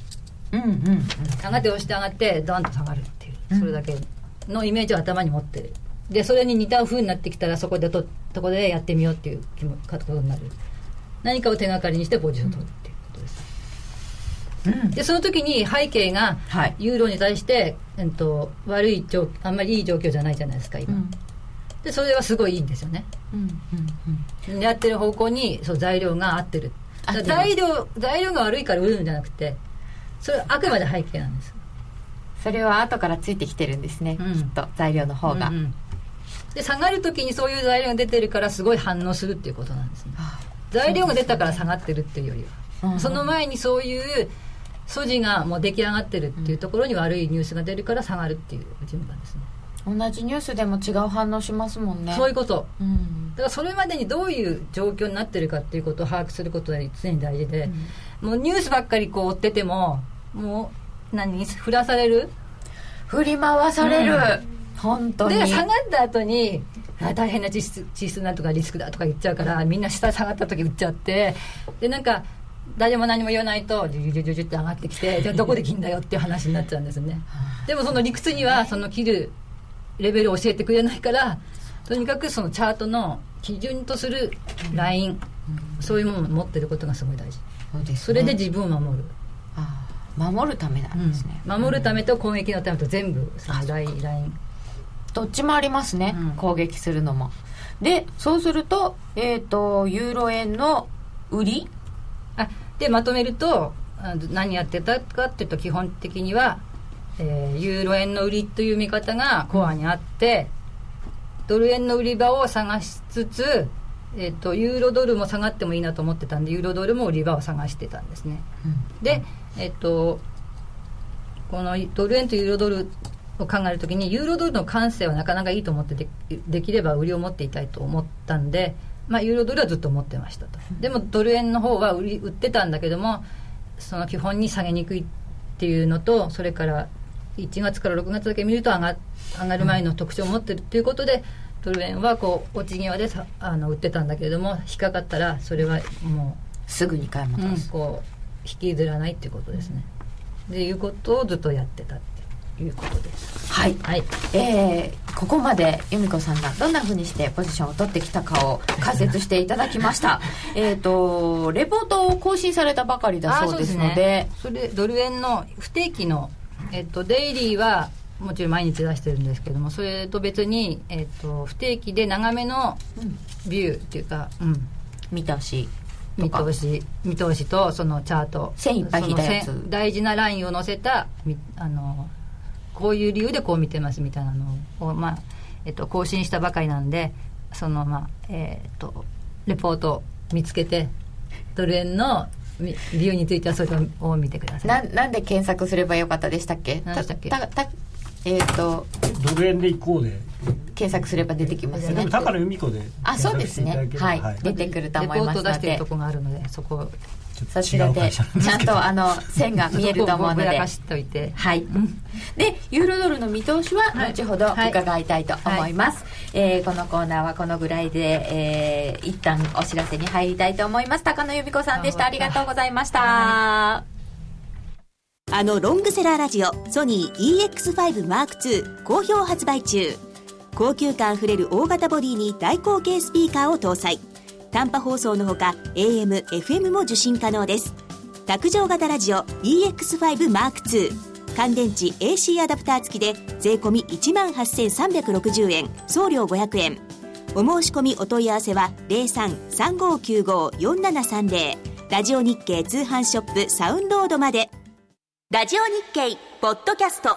うん、うん。うん上がって押して上がってドンと下がるっていう、うん。それだけのイメージを頭に持ってる。でそれに似た風になってきたらそこでとそこでやってみようっていう気もことになる。何かを手がかりにしてポジションを取るっていうことです、うん。でその時に背景がはい。ユーロに対して、えっと、悪い状あんまりいい状況じゃないじゃないですか今、うんでそれはすごいいいんですよね。うん。うん。狙ってる方向にそう材料が合ってる。材料材料が悪いから売るんじゃなくてそれはあくまで背景なんです。それは後からついてきてるんですね、うん。きっと材料の方が、うんうん。で下がる時にそういう材料が出てるからすごい反応するっていうことなんですね。あ材料が出たから下がってるっていうよりは、うん。その前にそういう素地がもう出来上がってるっていうところに悪いニュースが出るから下がるっていう順番ですね、同じニュースでも違う反応しますもんね。そういうこと。うん。だからそれまでにどういう状況になってるかっていうことを把握することが常に大事で、もうニュースばっかりこう追っててももう何振らされる？振り回される、うん。本当に。で下がった後にあ大変な地質地質なんとかリスクだとか言っちゃうからみんな下下がった時売っちゃってでなんか誰も何も言わないとジュジュジュジュジュって上がってきてじゃあどこで切んだよっていう話になっちゃうんですね。でもその理屈にはその切るレベルを教えてくれないからとにかくそのチャートの基準とするラインそういうものを持ってることがすごい大事。そうですね。それで自分を守る、ああ守るためなんですね、守るためと攻撃のためと全部そのラインライン。どっちもありますね、うん。攻撃するのも。でそうするとえっ、とユーロ円の売り？あでまとめると何やってたかっていうと基本的には、えーユーロ円の売りという見方がコアにあって、ドル円の売り場を探しつつ、えー、とユーロドルも下がってもいいなと思ってたんでユーロドルも売り場を探してたんですね、でえっ、とこのドル円とユーロドルを考えるときにユーロドルの感性はなかなかいいと思ってでできれば売りを持っていたいと思ったんで、まあ、ユーロドルはずっと持ってましたと。でもドル円の方は売り売ってたんだけどもその基本に下げにくいっていうのとそれから1月から6月だけ見ると上が上がる前の特徴を持ってるということで、ドル円はこう落ち際でさあの売ってたんだけれども引っかかったらそれはもすぐに買い戻う、うんす、こう引きずらないっていうことですね。でいうことをずっとやってたっていうことです。はい。はい。えーここまで由美子さんがどんなふうにしてポジションを取ってきたかを解説していただきました。えっとレポートを更新されたばかりだそうですので。それでドル円の不定期の、えっと、デイリーはもちろん毎日出してるんですけどもそれと別に、えっと、不定期で長めのビューっていうか、うん、見通しと見か通し見通しとそのチャート。線いっぱい引いたやつ。大事なラインを載せたみあのこういう理由でこう見てますみたいなのを、まあえっと、更新したばかりなんでそのまあえっとレポートを見つけてドル円のみ理由についてはそれを見てください。ななんで検索すればよかったでしたっけ？何でしたっけ？たえっ、とドル円で行こうで。検索すれば出てきますね。高野由美子であそうですね。検索してい。はい。出てくると思いレポートますので出してるとこがあるのでそこをそちらでちゃんとあの線が見えると思うので。はい。で、ユーロドルの見通しははい後ほど伺いたいと思います。えーこのコーナーはこのぐらいで、えー一旦お知らせに入りたいと思います。高野由美子さんでした。ありがとうございました。あのロングセラーラジオソニー EX5M2 好評発売中。高級感あふれる大型ボディに大口径スピーカーを搭載短波放送のほか AM、FM も受信可能です。卓上型ラジオ EX5M2 乾電池 AC アダプター付きで税込1万8360円。送料500円。お申し込みお問い合わせは0335954730ラジオ日経通販ショップサウンロードまで。ラジオ日経ポッドキャスト。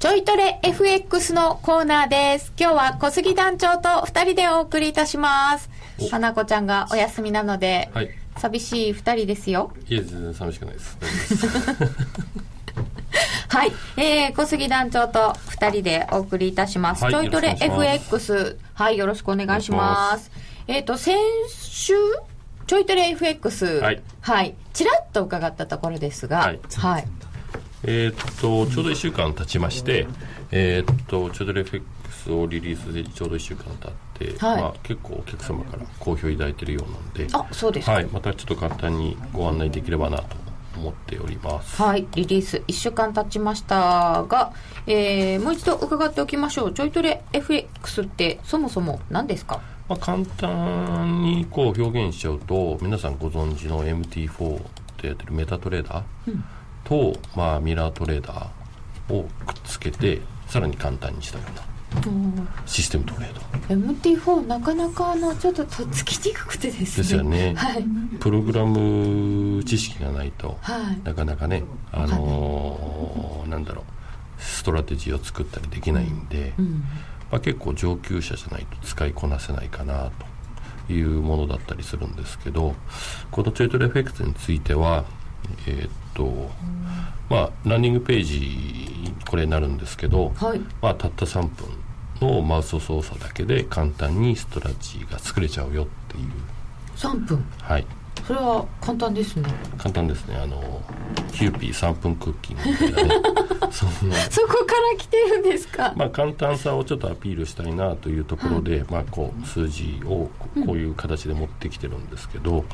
ちょいトレ FX のコーナーです。今日は小杉団長と二人でお送りいたします。花子ちゃんがお休みなので、はい。寂しい二人ですよ。いえ全然寂しくないです。はい、えー、小杉団長と二人でお送りいたします。はいちょいトレ FX、はい、よろしくお願いします。えっ、と、先週、ちょいトレ FX、はい、はい、ちらっと伺ったところですが、はい。はい、えーっとちょうど1週間経ちましてえーっとちょうどレフェックスをリリースでちょうど1週間経って、はい。まあ、結構お客様から好評いただいているようなので。あ、そうですか。はい、またちょっと簡単にご案内できればなと思っております。はい、リリース1週間経ちましたが、えーもう一度伺っておきましょう。ちょいトレ FX ってそもそも何ですか？まあ、簡単にこう表現しちゃうと皆さんご存知の MT4 ってやってるメタトレーダーと、まあ、ミラートレーダーをくっつけてさらに簡単にした。ようなシステムトレード。MT4 なかなかあのちょっととっつきにくくてですね。ですよね。はい。プログラム知識がないと、はい。なかなかね、あのーなんだろうストラテジーを作ったりできないんで、まあ、結構上級者じゃないと使いこなせないかなというものだったりするんですけどこのチェイトレフェクトについてはえーっとまあランディングページこれになるんですけど、はい。まあ、たった3分のマウス操作だけで簡単にストラテジーが作れちゃうよっていう。3分？はい、それは簡単ですね。簡単ですね。あのキューピー3分クッキングみたいなね。そそこから来てるんですか、まあ、簡単さをちょっとアピールしたいなというところで、まあ、こう数字をこういう形で持ってきてるんですけど、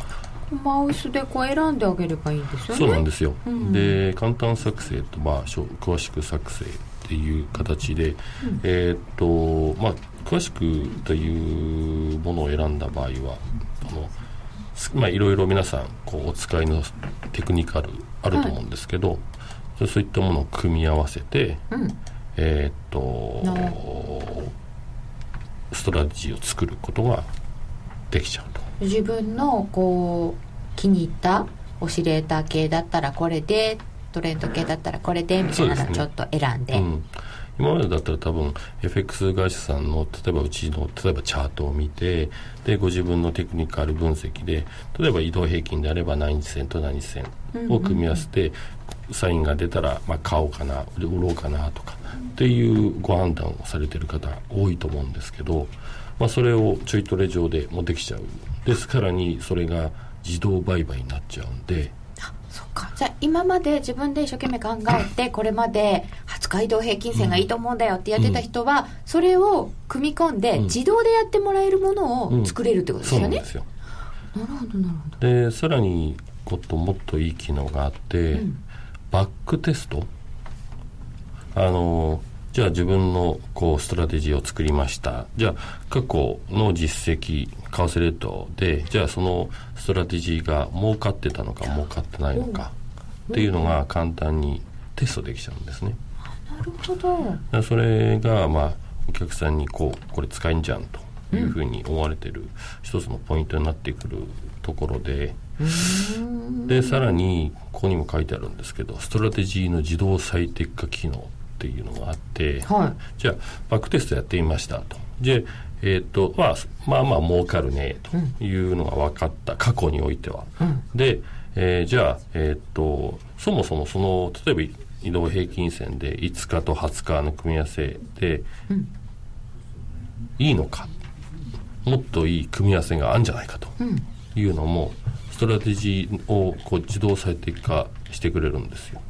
マウスでこう選んであげればいいんですよね。そうなんですよ、ん。で簡単作成と、まあ、詳しく作成っていう形で、えーっとまあ詳しくというものを選んだ場合はあのすまあいろいろ皆さんこうお使いのテクニカルあると思うんですけど、そういったものを組み合わせて、うん。えーっとストラテジーを作ることができちゃうと。自分のこう気に入ったオシレーター系だったらこれでトレンド系だったらこれでみたいなのちょっと選んで。うん、今までだったら多分 FX 会社さんの例えばうちの例えばチャートを見てでご自分のテクニカル分析で例えば移動平均であれば何日線と何日線を組み合わせて、サインが出たら、まあ、買おうかな売ろうかなとかっていうご判断をされてる方多いと思うんですけど、まあ、それをちょいトレ上でもできちゃうですからにそれが自動売買になっちゃうんで。そっか。じゃあ今まで自分で一生懸命考えてこれまで20日移動平均線がいいと思うんだよってやってた人はそれを組み込んでうん。自動でやってもらえるものを作れるってことですよね。そうなんですよ。なるほどなるほど。でさらにこともっといい機能があって、バックテスト？あのじゃあ自分のこうストラテジーを作りました。じゃあ過去の実績為替レートでじゃあそのストラテジーが儲かってたのか儲かってないのかっていうのが簡単にテストできちゃうんですね。なるほど。それがまあお客さんにこうこれ使えんじゃんというふうに思われてる一つのポイントになってくるところででさらにここにも書いてあるんですけどストラテジーの自動最適化機能っていうのがあって、はい。じゃあバックテストやってみましたとでえーとまあ、まあまあ儲かるねというのが分かった過去においては、で、えーじゃあ、えー、とそもそもその例えば移動平均線で5日と20日の組み合わせで、いいのかもっといい組み合わせがあるんじゃないかというのも、ストラテジーをこう自動最適化してくれるんですよ。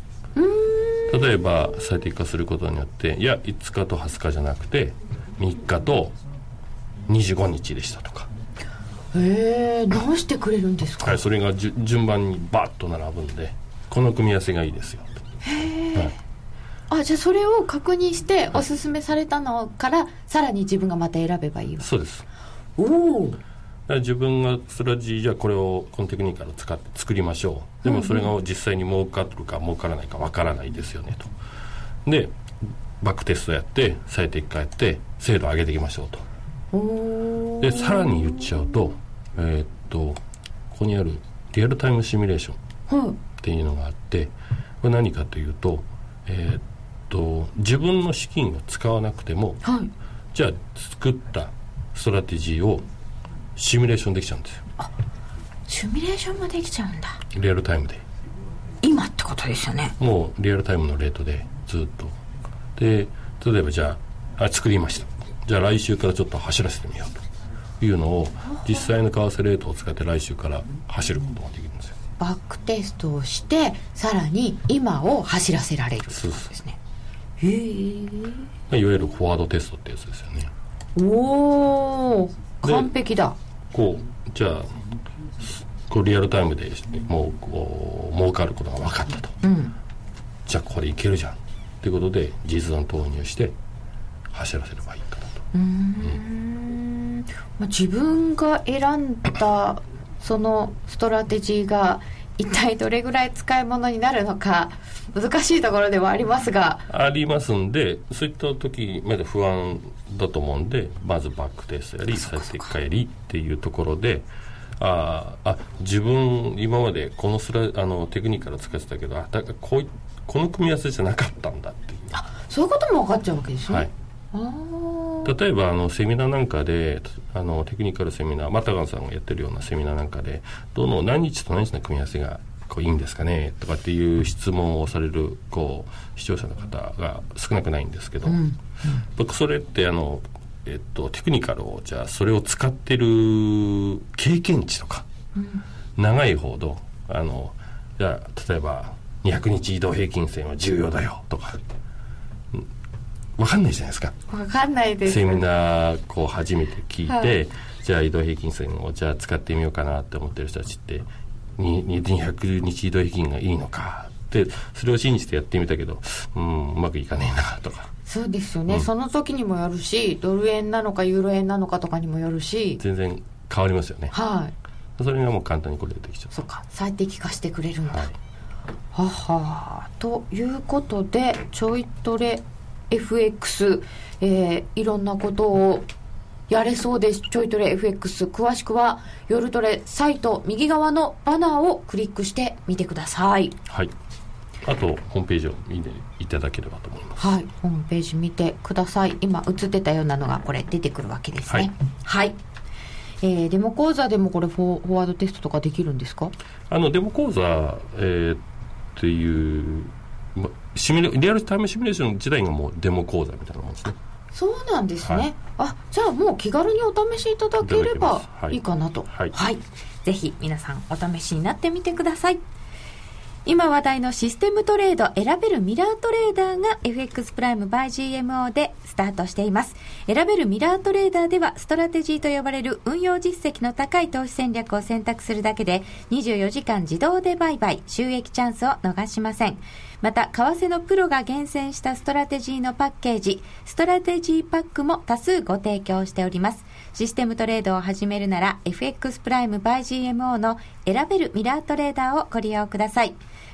例えば最適化することによっていや5日と20日じゃなくて3日と25日でしたとか、へえ直してくれるんですか？はい、それがじゅ順番にバッと並ぶんでこの組み合わせがいいですよと、はい、あじゃあそれを確認しておすすめされたのからさらに自分がまた選べばいいわそうです。おお自分がストラテジーじゃあこれをこのテクニカルを使って作りましょう。でもそれが実際に儲かるか儲からないかわからないですよねと。でバックテストやって最適化やって精度上げていきましょうと。おでさらに言っちゃうとえーっとここにあるリアルタイムシミュレーションはい。っていうのがあってこれ何かというと,、えーっと自分の資金を使わなくてもはい。じゃあ作ったストラテジーをシミュレーションできちゃうんですよ。シミュレーションもできちゃうんだ。リアルタイムで。今ってことですよね。もうリアルタイムのレートでずっとで例えばじゃああ作りました。じゃあ来週からちょっと走らせてみようと。いうのを実際の為替レートを使って来週から走ることができるんですよ。バックテストをしてさらに今を走らせられるってことですね。へえ。いわゆるフォワードテストってやつですよね。おおで完璧だ。こうじゃあこうリアルタイムでもうこう儲かることが分かったと。うん。じゃあこれいけるじゃんっていうことで実弾投入して走らせればいいかなと。うーん。まあ自分が選んだそのストラテジーが一体どれぐらい使い物になるのか難しいところではありますが。ありますんでそういった時まだ不安だと思うんでまずバックテストやり最適化やりっていうところであーあ自分今までこのスラあのテクニカル使ってたけどあだからこういこの組み合わせじゃなかったんだっていう、そういうことも分かっちゃうわけですね、はい、例えばあのセミナーなんかであのテクニカルセミナーマタガンさんがやってるようなセミナーなんかでどの何日と何日の組み合わせがこういいんですかねとかっていう質問をされるこう視聴者の方が少なくないんですけど、僕それってあの、えっと、テクニカルをじゃあそれを使ってる経験値とか、長いほどあのじゃあ例えば200日移動平均線は重要だよとか。うんわかんないじゃないですか。わかんないです。セミナーこう初めて聞いて、はい。じゃあ移動平均線をじゃあ使ってみようかなって思ってる人たちってにに200日移動平均がいいのか。ってそれを信じてやってみたけどうんうまくいかねえなとか。そうですよね、うん。その時にもよるしドル円なのかユーロ円なのかとかにもよるし。全然変わりますよね。はい。それがもう簡単にこれでできちゃう。そっか。最適化してくれるんだ、はいははということでちょいトレ FX、えーいろんなことをやれそうです。ちょいトレ FX 詳しくは夜トレサイト右側のバナーをクリックしてみてください。はい。あとホームページを見ていただければと思います。はい。ホームページ見てください。今映ってたようなのがこれ出てくるわけですね。はい、えーデモ講座でもこれフォフォワードテストとかできるんですか？あのデモ講座、えーっていうまシミュレリアルタイムシミュレーション自体がもうデモ講座みたいなもんですね。そうなんですね、はい。あじゃあもう気軽にお試しいただければ。いいいい。かなと。はい。ぜひ皆さんお試しになってみてください今話題のシステムトレード選べるミラートレーダーが FX プライム by GMO でスタートしています。選べるミラートレーダーではストラテジーと呼ばれる運用実績の高い投資戦略を選択するだけで24時間自動で売買収益チャンスを逃しません。また為替のプロが厳選したストラテジーのパッケージストラテジーパックも多数ご提供しております。システムトレードを始めるなら FX プライム by GMO の選べるミラートレーダーをご利用ください。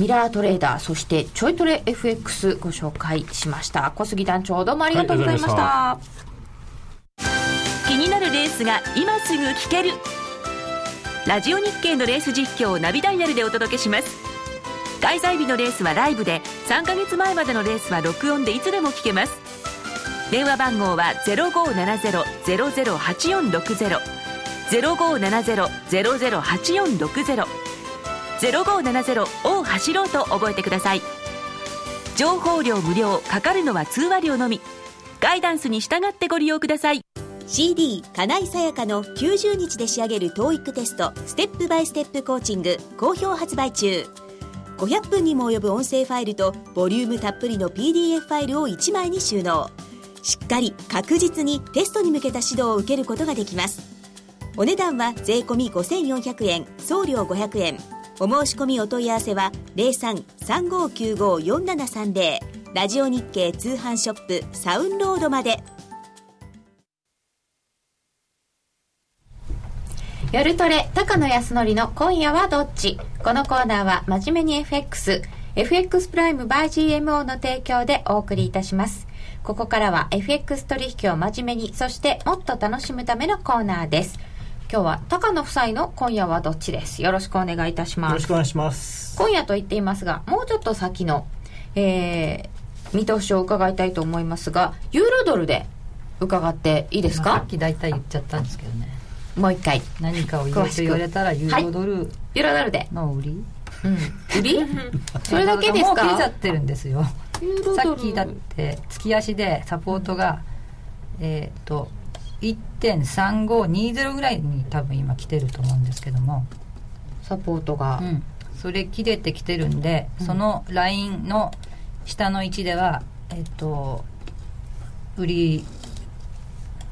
ミラートレーダーそしてちょいトレ FX ご紹介しました。小杉団長どうもありがとうございました,、は気になるレースが今すぐ聞ける。ラジオ日経のレース実況をナビダイヤルでお届けします。開催日のレースはライブで3ヶ月前までのレースは録音でいつでも聞けます。電話番号は0570-008460 0570-008460 0570を走ろうと覚えてください。情報量無料かかるのは通話料のみ。ガイダンスに従ってご利用ください。CD 金井さやかの90日で仕上げる TOEIC テストステップバイステップコーチング好評発売中。500分にも及ぶ音声ファイルとボリュームたっぷりの PDF ファイルを1枚に収納。しっかり確実にテストに向けた指導を受けることができます。お値段は税込5400円送料500円。お申し込みお問い合わせは0335954730ラジオ日経通販ショップサウンロードまで。夜トレ高野康則の今夜はどっち？このコーナーは真面目に FX FX プライム by GMO の提供でお送りいたします。ここからは FX 取引を真面目にそしてもっと楽しむためのコーナーです。今日は高野夫妻の今夜はどっちです？よろしくお願いいたしよます。ろしくお願いします。今夜と言っていますがもうちょっと先の、えー、見通しを伺いたいと思いますがユーロドルで伺っていいですか？まあさっき大体言っちゃったんですけどね。もう一回。何かを言うと言われたらユーロドルユーロドルで、の売り、うん、売り？それだけですもう切れちゃかってるんですよ。ユーロドル。さっきだって月足でサポートが、えっ、と1.3520ぐらいに多分今来てると思うんですけども、サポートが、うん、それ切れてきてるんで、そのラインの下の位置ではえっ、と売り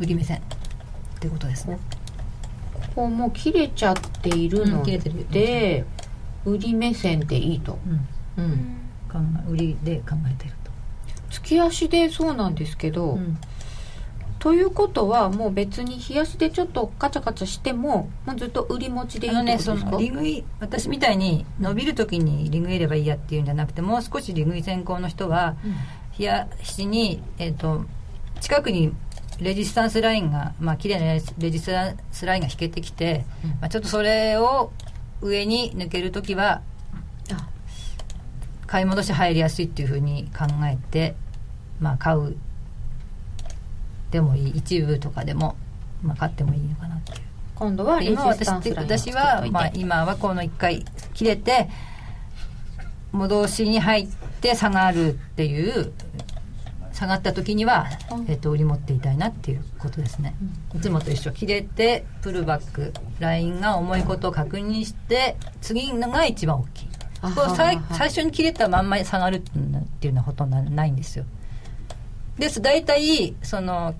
売り目線ってことですね。ここもう切れちゃっているのうん売り目線でいいと、うん。うん、売りで考えてる月足でそうなんですけど、と、うんということはもう別に日足でちょっとカチャカチャしてももうずっと売り持ちでいいあのねそってことですか、の利食い私みたいに伸びる時に利食いればいいやっていうんじゃなくてもう少し利食い先行の人は冷やしに、えっと近くにレジスタンスラインがまあ綺麗なレジスタンスラインが引けてきて、うん。まあ、ちょっとそれを上に抜ける時はあ。買い戻し入りやすいっていうふうに考えて、まあ、買うでもいい一部とかでも、まあ、買ってもいいのかなっていう。今度は今スタンスラインを私は、まあ、今はこの1回切れて戻しに入って下がるっていう下がった時には、えっと売り持っていたいなっていうことですね、いつもと一緒切れてプルバックラインが重いことを確認して次のが一番大きい。こう最最初に切れたまんま下がるっていうのはほとんどないんですよです。大体その、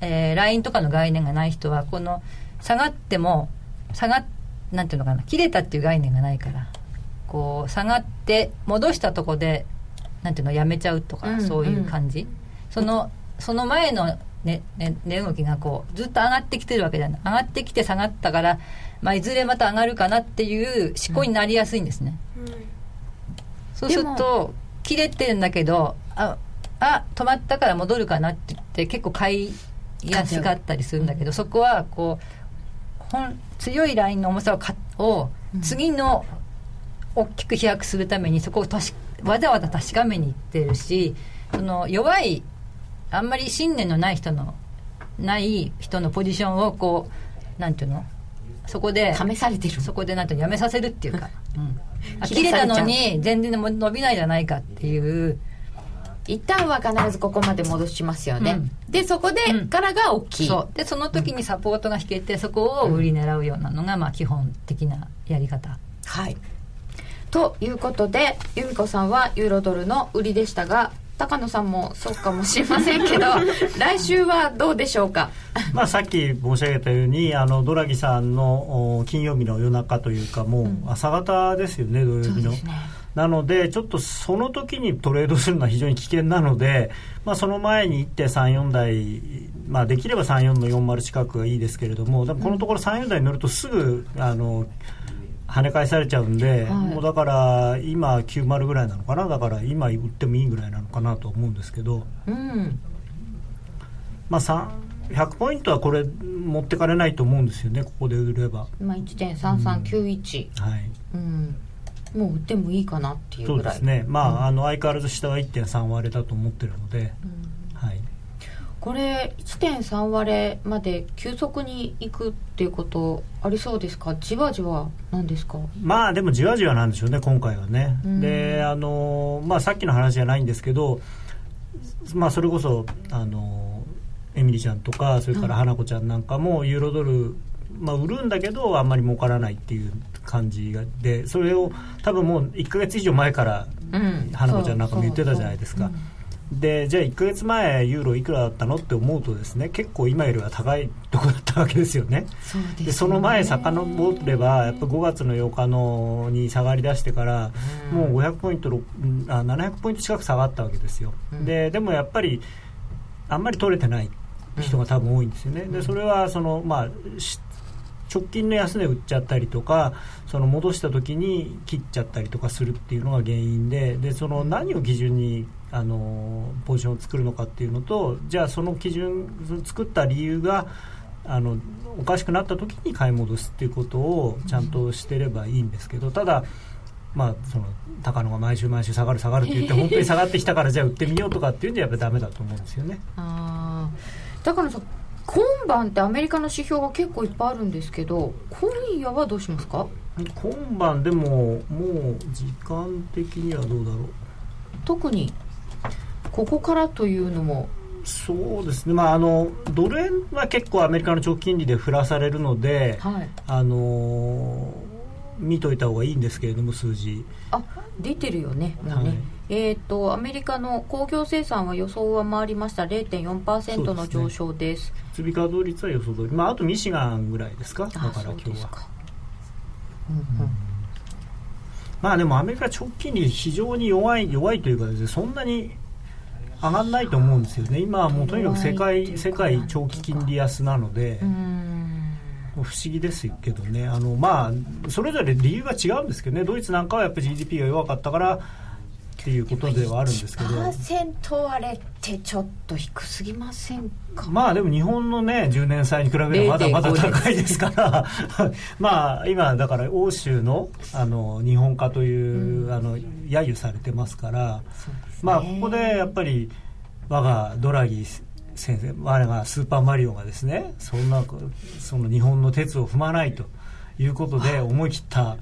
えー、ラインとかの概念がない人はこの下がっても下がっなんていうのかな切れたっていう概念がないからこう下がって戻したとこでなんていうのやめちゃうとか、うんそういう感じ、そのその前のねね値動きがこうずっと上がってきてるわけじゃない。上がってきて下がったから、まあ、いずれまた上がるかなっていう思考になりやすいんですね、そうするでと切れてるんだけどああ止まったから戻るかなって言って結構買いやすかったりするんだけどそこはこう本強いラインの重さをかを次の大きく飛躍するためにそこを確かわざわざ確かめにいってるしその弱いあんまり信念のない人のない人のポジションをこうなんていうの？そこで試されてる。そこでなんてやめさせるっていうか、うん、あ切れたのに全然伸びないじゃないかっていう一旦は必ずここまで戻しますよね、うん。でそこでうん。からが大きい、そう。でその時にサポートが引けてそこを売り狙うようなのがまあ基本的なやり方。はい。ということで由美子さんはユーロドルの売りでしたが高野さんもそうかもしれませんけど 来週はどうでしょうか？まあ、さっき申し上げたようにあのドラギさんのお金曜日の夜中というかもう朝方ですよね、土曜日の。なのでちょっとその時にトレードするのは非常に危険なので、まあ、その前に1.34台、まあ、できれば34の40近くがいいですけれどもでもこのところ34台に乗るとすぐあの跳ね返されちゃうんで、はい。もうだから今90ぐらいなのかな？だから今売ってもいいぐらいなのかなと思うんですけど。うん。まあ、3 100ポイントはこれ持ってかれないと思うんですよねここで売れば、まあ1.3391、はい、うんもう売ってもいいかなっていうそうぐらい。ですね。まあ,、あの相変わらず下は1.3割れだと思ってるので、はい、これ1.3割れまで急速にいくっていうことありそうですか？じわじわなんですか？まあでもじわじわなんでしょうね今回はね、うん。であの、まあ、さっきの話じゃないんですけど、まあ、それこそあのエミリちゃんとかそれから花子ちゃんなんかもユーロドル、まあ、売るんだけどあんまり儲からないっていう感じがでそれを多分もう1か月以上前からうん。花子ちゃんなんかも言ってたじゃないですか。でじゃあ1か月前ユーロいくらだったのって思うとですね結構今よりは高いとこだったわけですよね。そうですね。でその前遡ればやっぱ5月の8日のに下がり出してからもう500ポイントあ700ポイント近く下がったわけですよ、うん。ででもやっぱりあんまり取れてない人が多分多いんですよね、でそれはそのまあし直近の安値売っちゃったりとかその戻した時に切っちゃったりとかするっていうのが原因ででその何を基準にあのポジションを作るのかっていうのとじゃあその基準作った理由があのおかしくなった時に買い戻すっていうことをちゃんとしてればいいんですけどただまあ、その高野が毎週毎週下がる下がるって言って本当に下がってきたからじゃあ売ってみようとかっていうんじゃやっぱりダメだと思うんですよね。あ高野さん今晩ってアメリカの指標が結構いっぱいあるんですけど今夜はどうしますか？今晩でももう時間的にはどうだろう。特にここからというのも。そうですね、まあ、あのドル円は結構アメリカの長期金利で振らされるので、はい。あの見といた方がいいんですけれども数字。あ出てるよねはいえっ、とアメリカの工業生産は予想を上回りました。0.4%の上昇です。追加稼働率は予想通り、まあ、あとミシガンぐらいですか？だあから今日はそうですか、うんうん。まあでもアメリカ長期金利非常に弱い弱いというかですねそんなに上がらないと思うんですよね。今はもうとにかく世界世界長期金利安なので、不思議ですけどね。あのまあそれぞれ理由が違うんですけどね。ドイツなんかはやっぱり GDP が弱かったからっていうことではあるんですけど。1%割れってちょっと低すぎませんか？まあでも日本のね10年債に比べればまだまだ高いですから。まあ今だから欧州のあの日本化という、あの揶揄されてますから。まあここでやっぱり我がドラギ先生我がスーパーマリオがですねそんなその日本の鉄を踏まないということで思い切った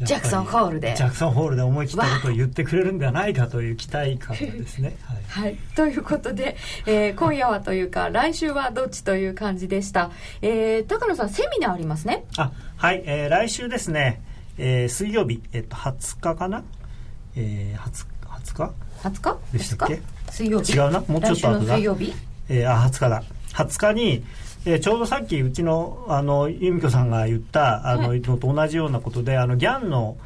ジャクソンホールで。ジャクソンホールで思い切ったことを言ってくれるんではないかという期待感ですね。はい。はい。ということで、えー今夜はというか、来週はどっちという感じでした。えー高野さん、セミナーありますね。あはい、えー来週ですね、えー水曜日、えっと、20日かな、えー、20, 20日？20日？でしたっけ？水曜日。違うな。もうちょっと後だ。来週の水曜日？えーあ20日だ。20日に、えーちょうどさっきうちのあの由美子さんが言ったあの、はい。のと同じようなことであのギャンの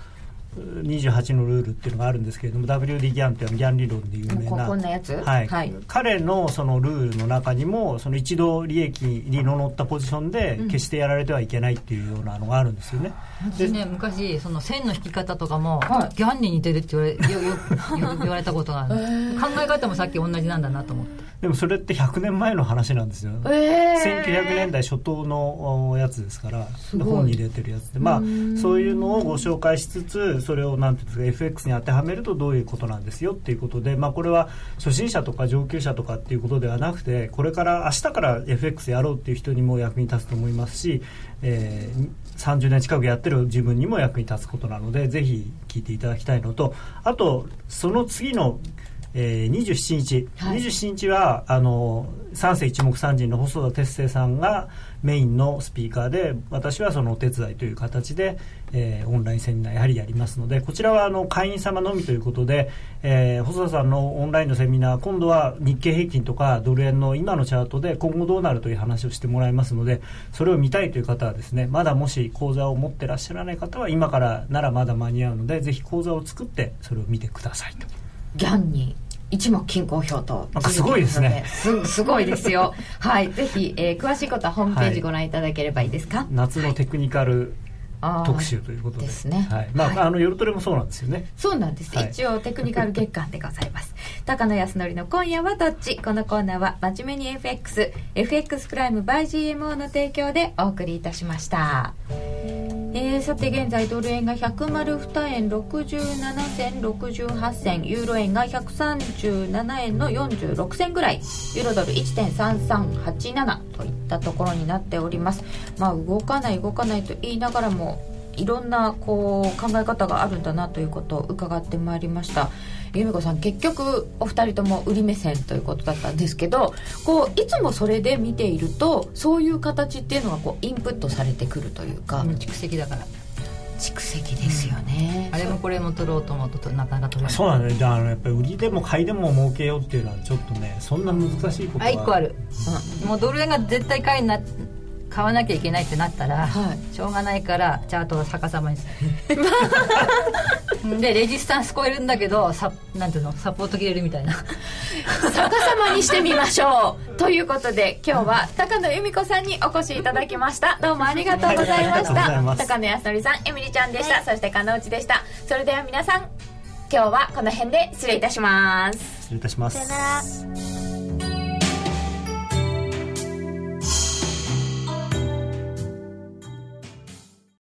う28のルールっていうのがあるんですけれども WD ギャンっていうのはギャン理論で有名こなこんなやつ？はい。はい。彼のそのルールの中にもその一度利益にの乗ったポジションで決してやられてはいけないっていうようなのがあるんですよね。私ね昔その線の引き方とかも、はい。ギャンに似てるって言われ言われたことがある。考え方もさっき同じなんだなと思ってでもそれって100年前の話なんですよ。え1900年代初頭のおやつですから本に出てるやつで。まあそういうのをご紹介しつつそれをなんていうんですか FX に当てはめるとどういうことなんですよっていうことでまあこれは初心者とか上級者とかっていうことではなくてこれから明日から FX やろうっていう人にも役に立つと思いますし、えー30年近くやってる自分にも役に立つことなのでぜひ聞いていただきたいのとあとその次のえー、27日、はい27日はあの三世一目散人の細田哲星さんがメインのスピーカーで私はそのお手伝いという形で、えーオンラインセミナーやはりやりますのでこちらはあの会員様のみということで、えー細田さんのオンラインのセミナー今度は日経平均とかドル円の今のチャートで今後どうなるという話をしてもらいますのでそれを見たいという方はですねまだもし講座を持ってらっしゃらない方は今からならまだ間に合うのでぜひ講座を作ってそれを見てくださいと。ギャンに一目均衡表とすごいですね。すすごいですよ。はい。ぜひ、えー詳しいことはホームページご覧いただければいいですか、夏のテクニカル特集ということで。ですね。はい。まあはい。あの夜トレもそうなんですよね。そうなんです、はい。一応テクニカル月間でございます。高野康則の今夜はどっち？このコーナーは真面目に FXFX プライム by GMO の提供でお送りいたしましたえーさて現在ドル円が102円67銭68銭ユーロ円が137円の46銭ぐらいユーロドル1.3387といったところになっております。まあ動かない動かないと言いながらもいろんなこう考え方があるんだなということを伺ってまいりました。由美子さん結局お二人とも売り目線ということだったんですけどこういつもそれで見ているとそういう形っていうのがこうインプットされてくるというか。蓄積だから。蓄積ですよね、あれもこれも取ろうと思うとなかなか取れない。そうなんだよ。じゃああのやっぱり売りでも買いでも儲けようっていうのはちょっとねそんな難しいことは。あ1個ある、もうドル円が絶対買いな買わなきゃいけないってなったら、はい。しょうがないからチャートを逆さまにする。でレジスタンス超えるんだけどサなんていうの？サポート切れるみたいな。逆さまにしてみましょう。ということで今日は高野由美子さんにお越しいただきました。どうもありがとうございました。高野康則さんエミリちゃんでした、そして金内でした。それでは皆さん今日はこの辺で失礼いたします。失礼いたします。さよなら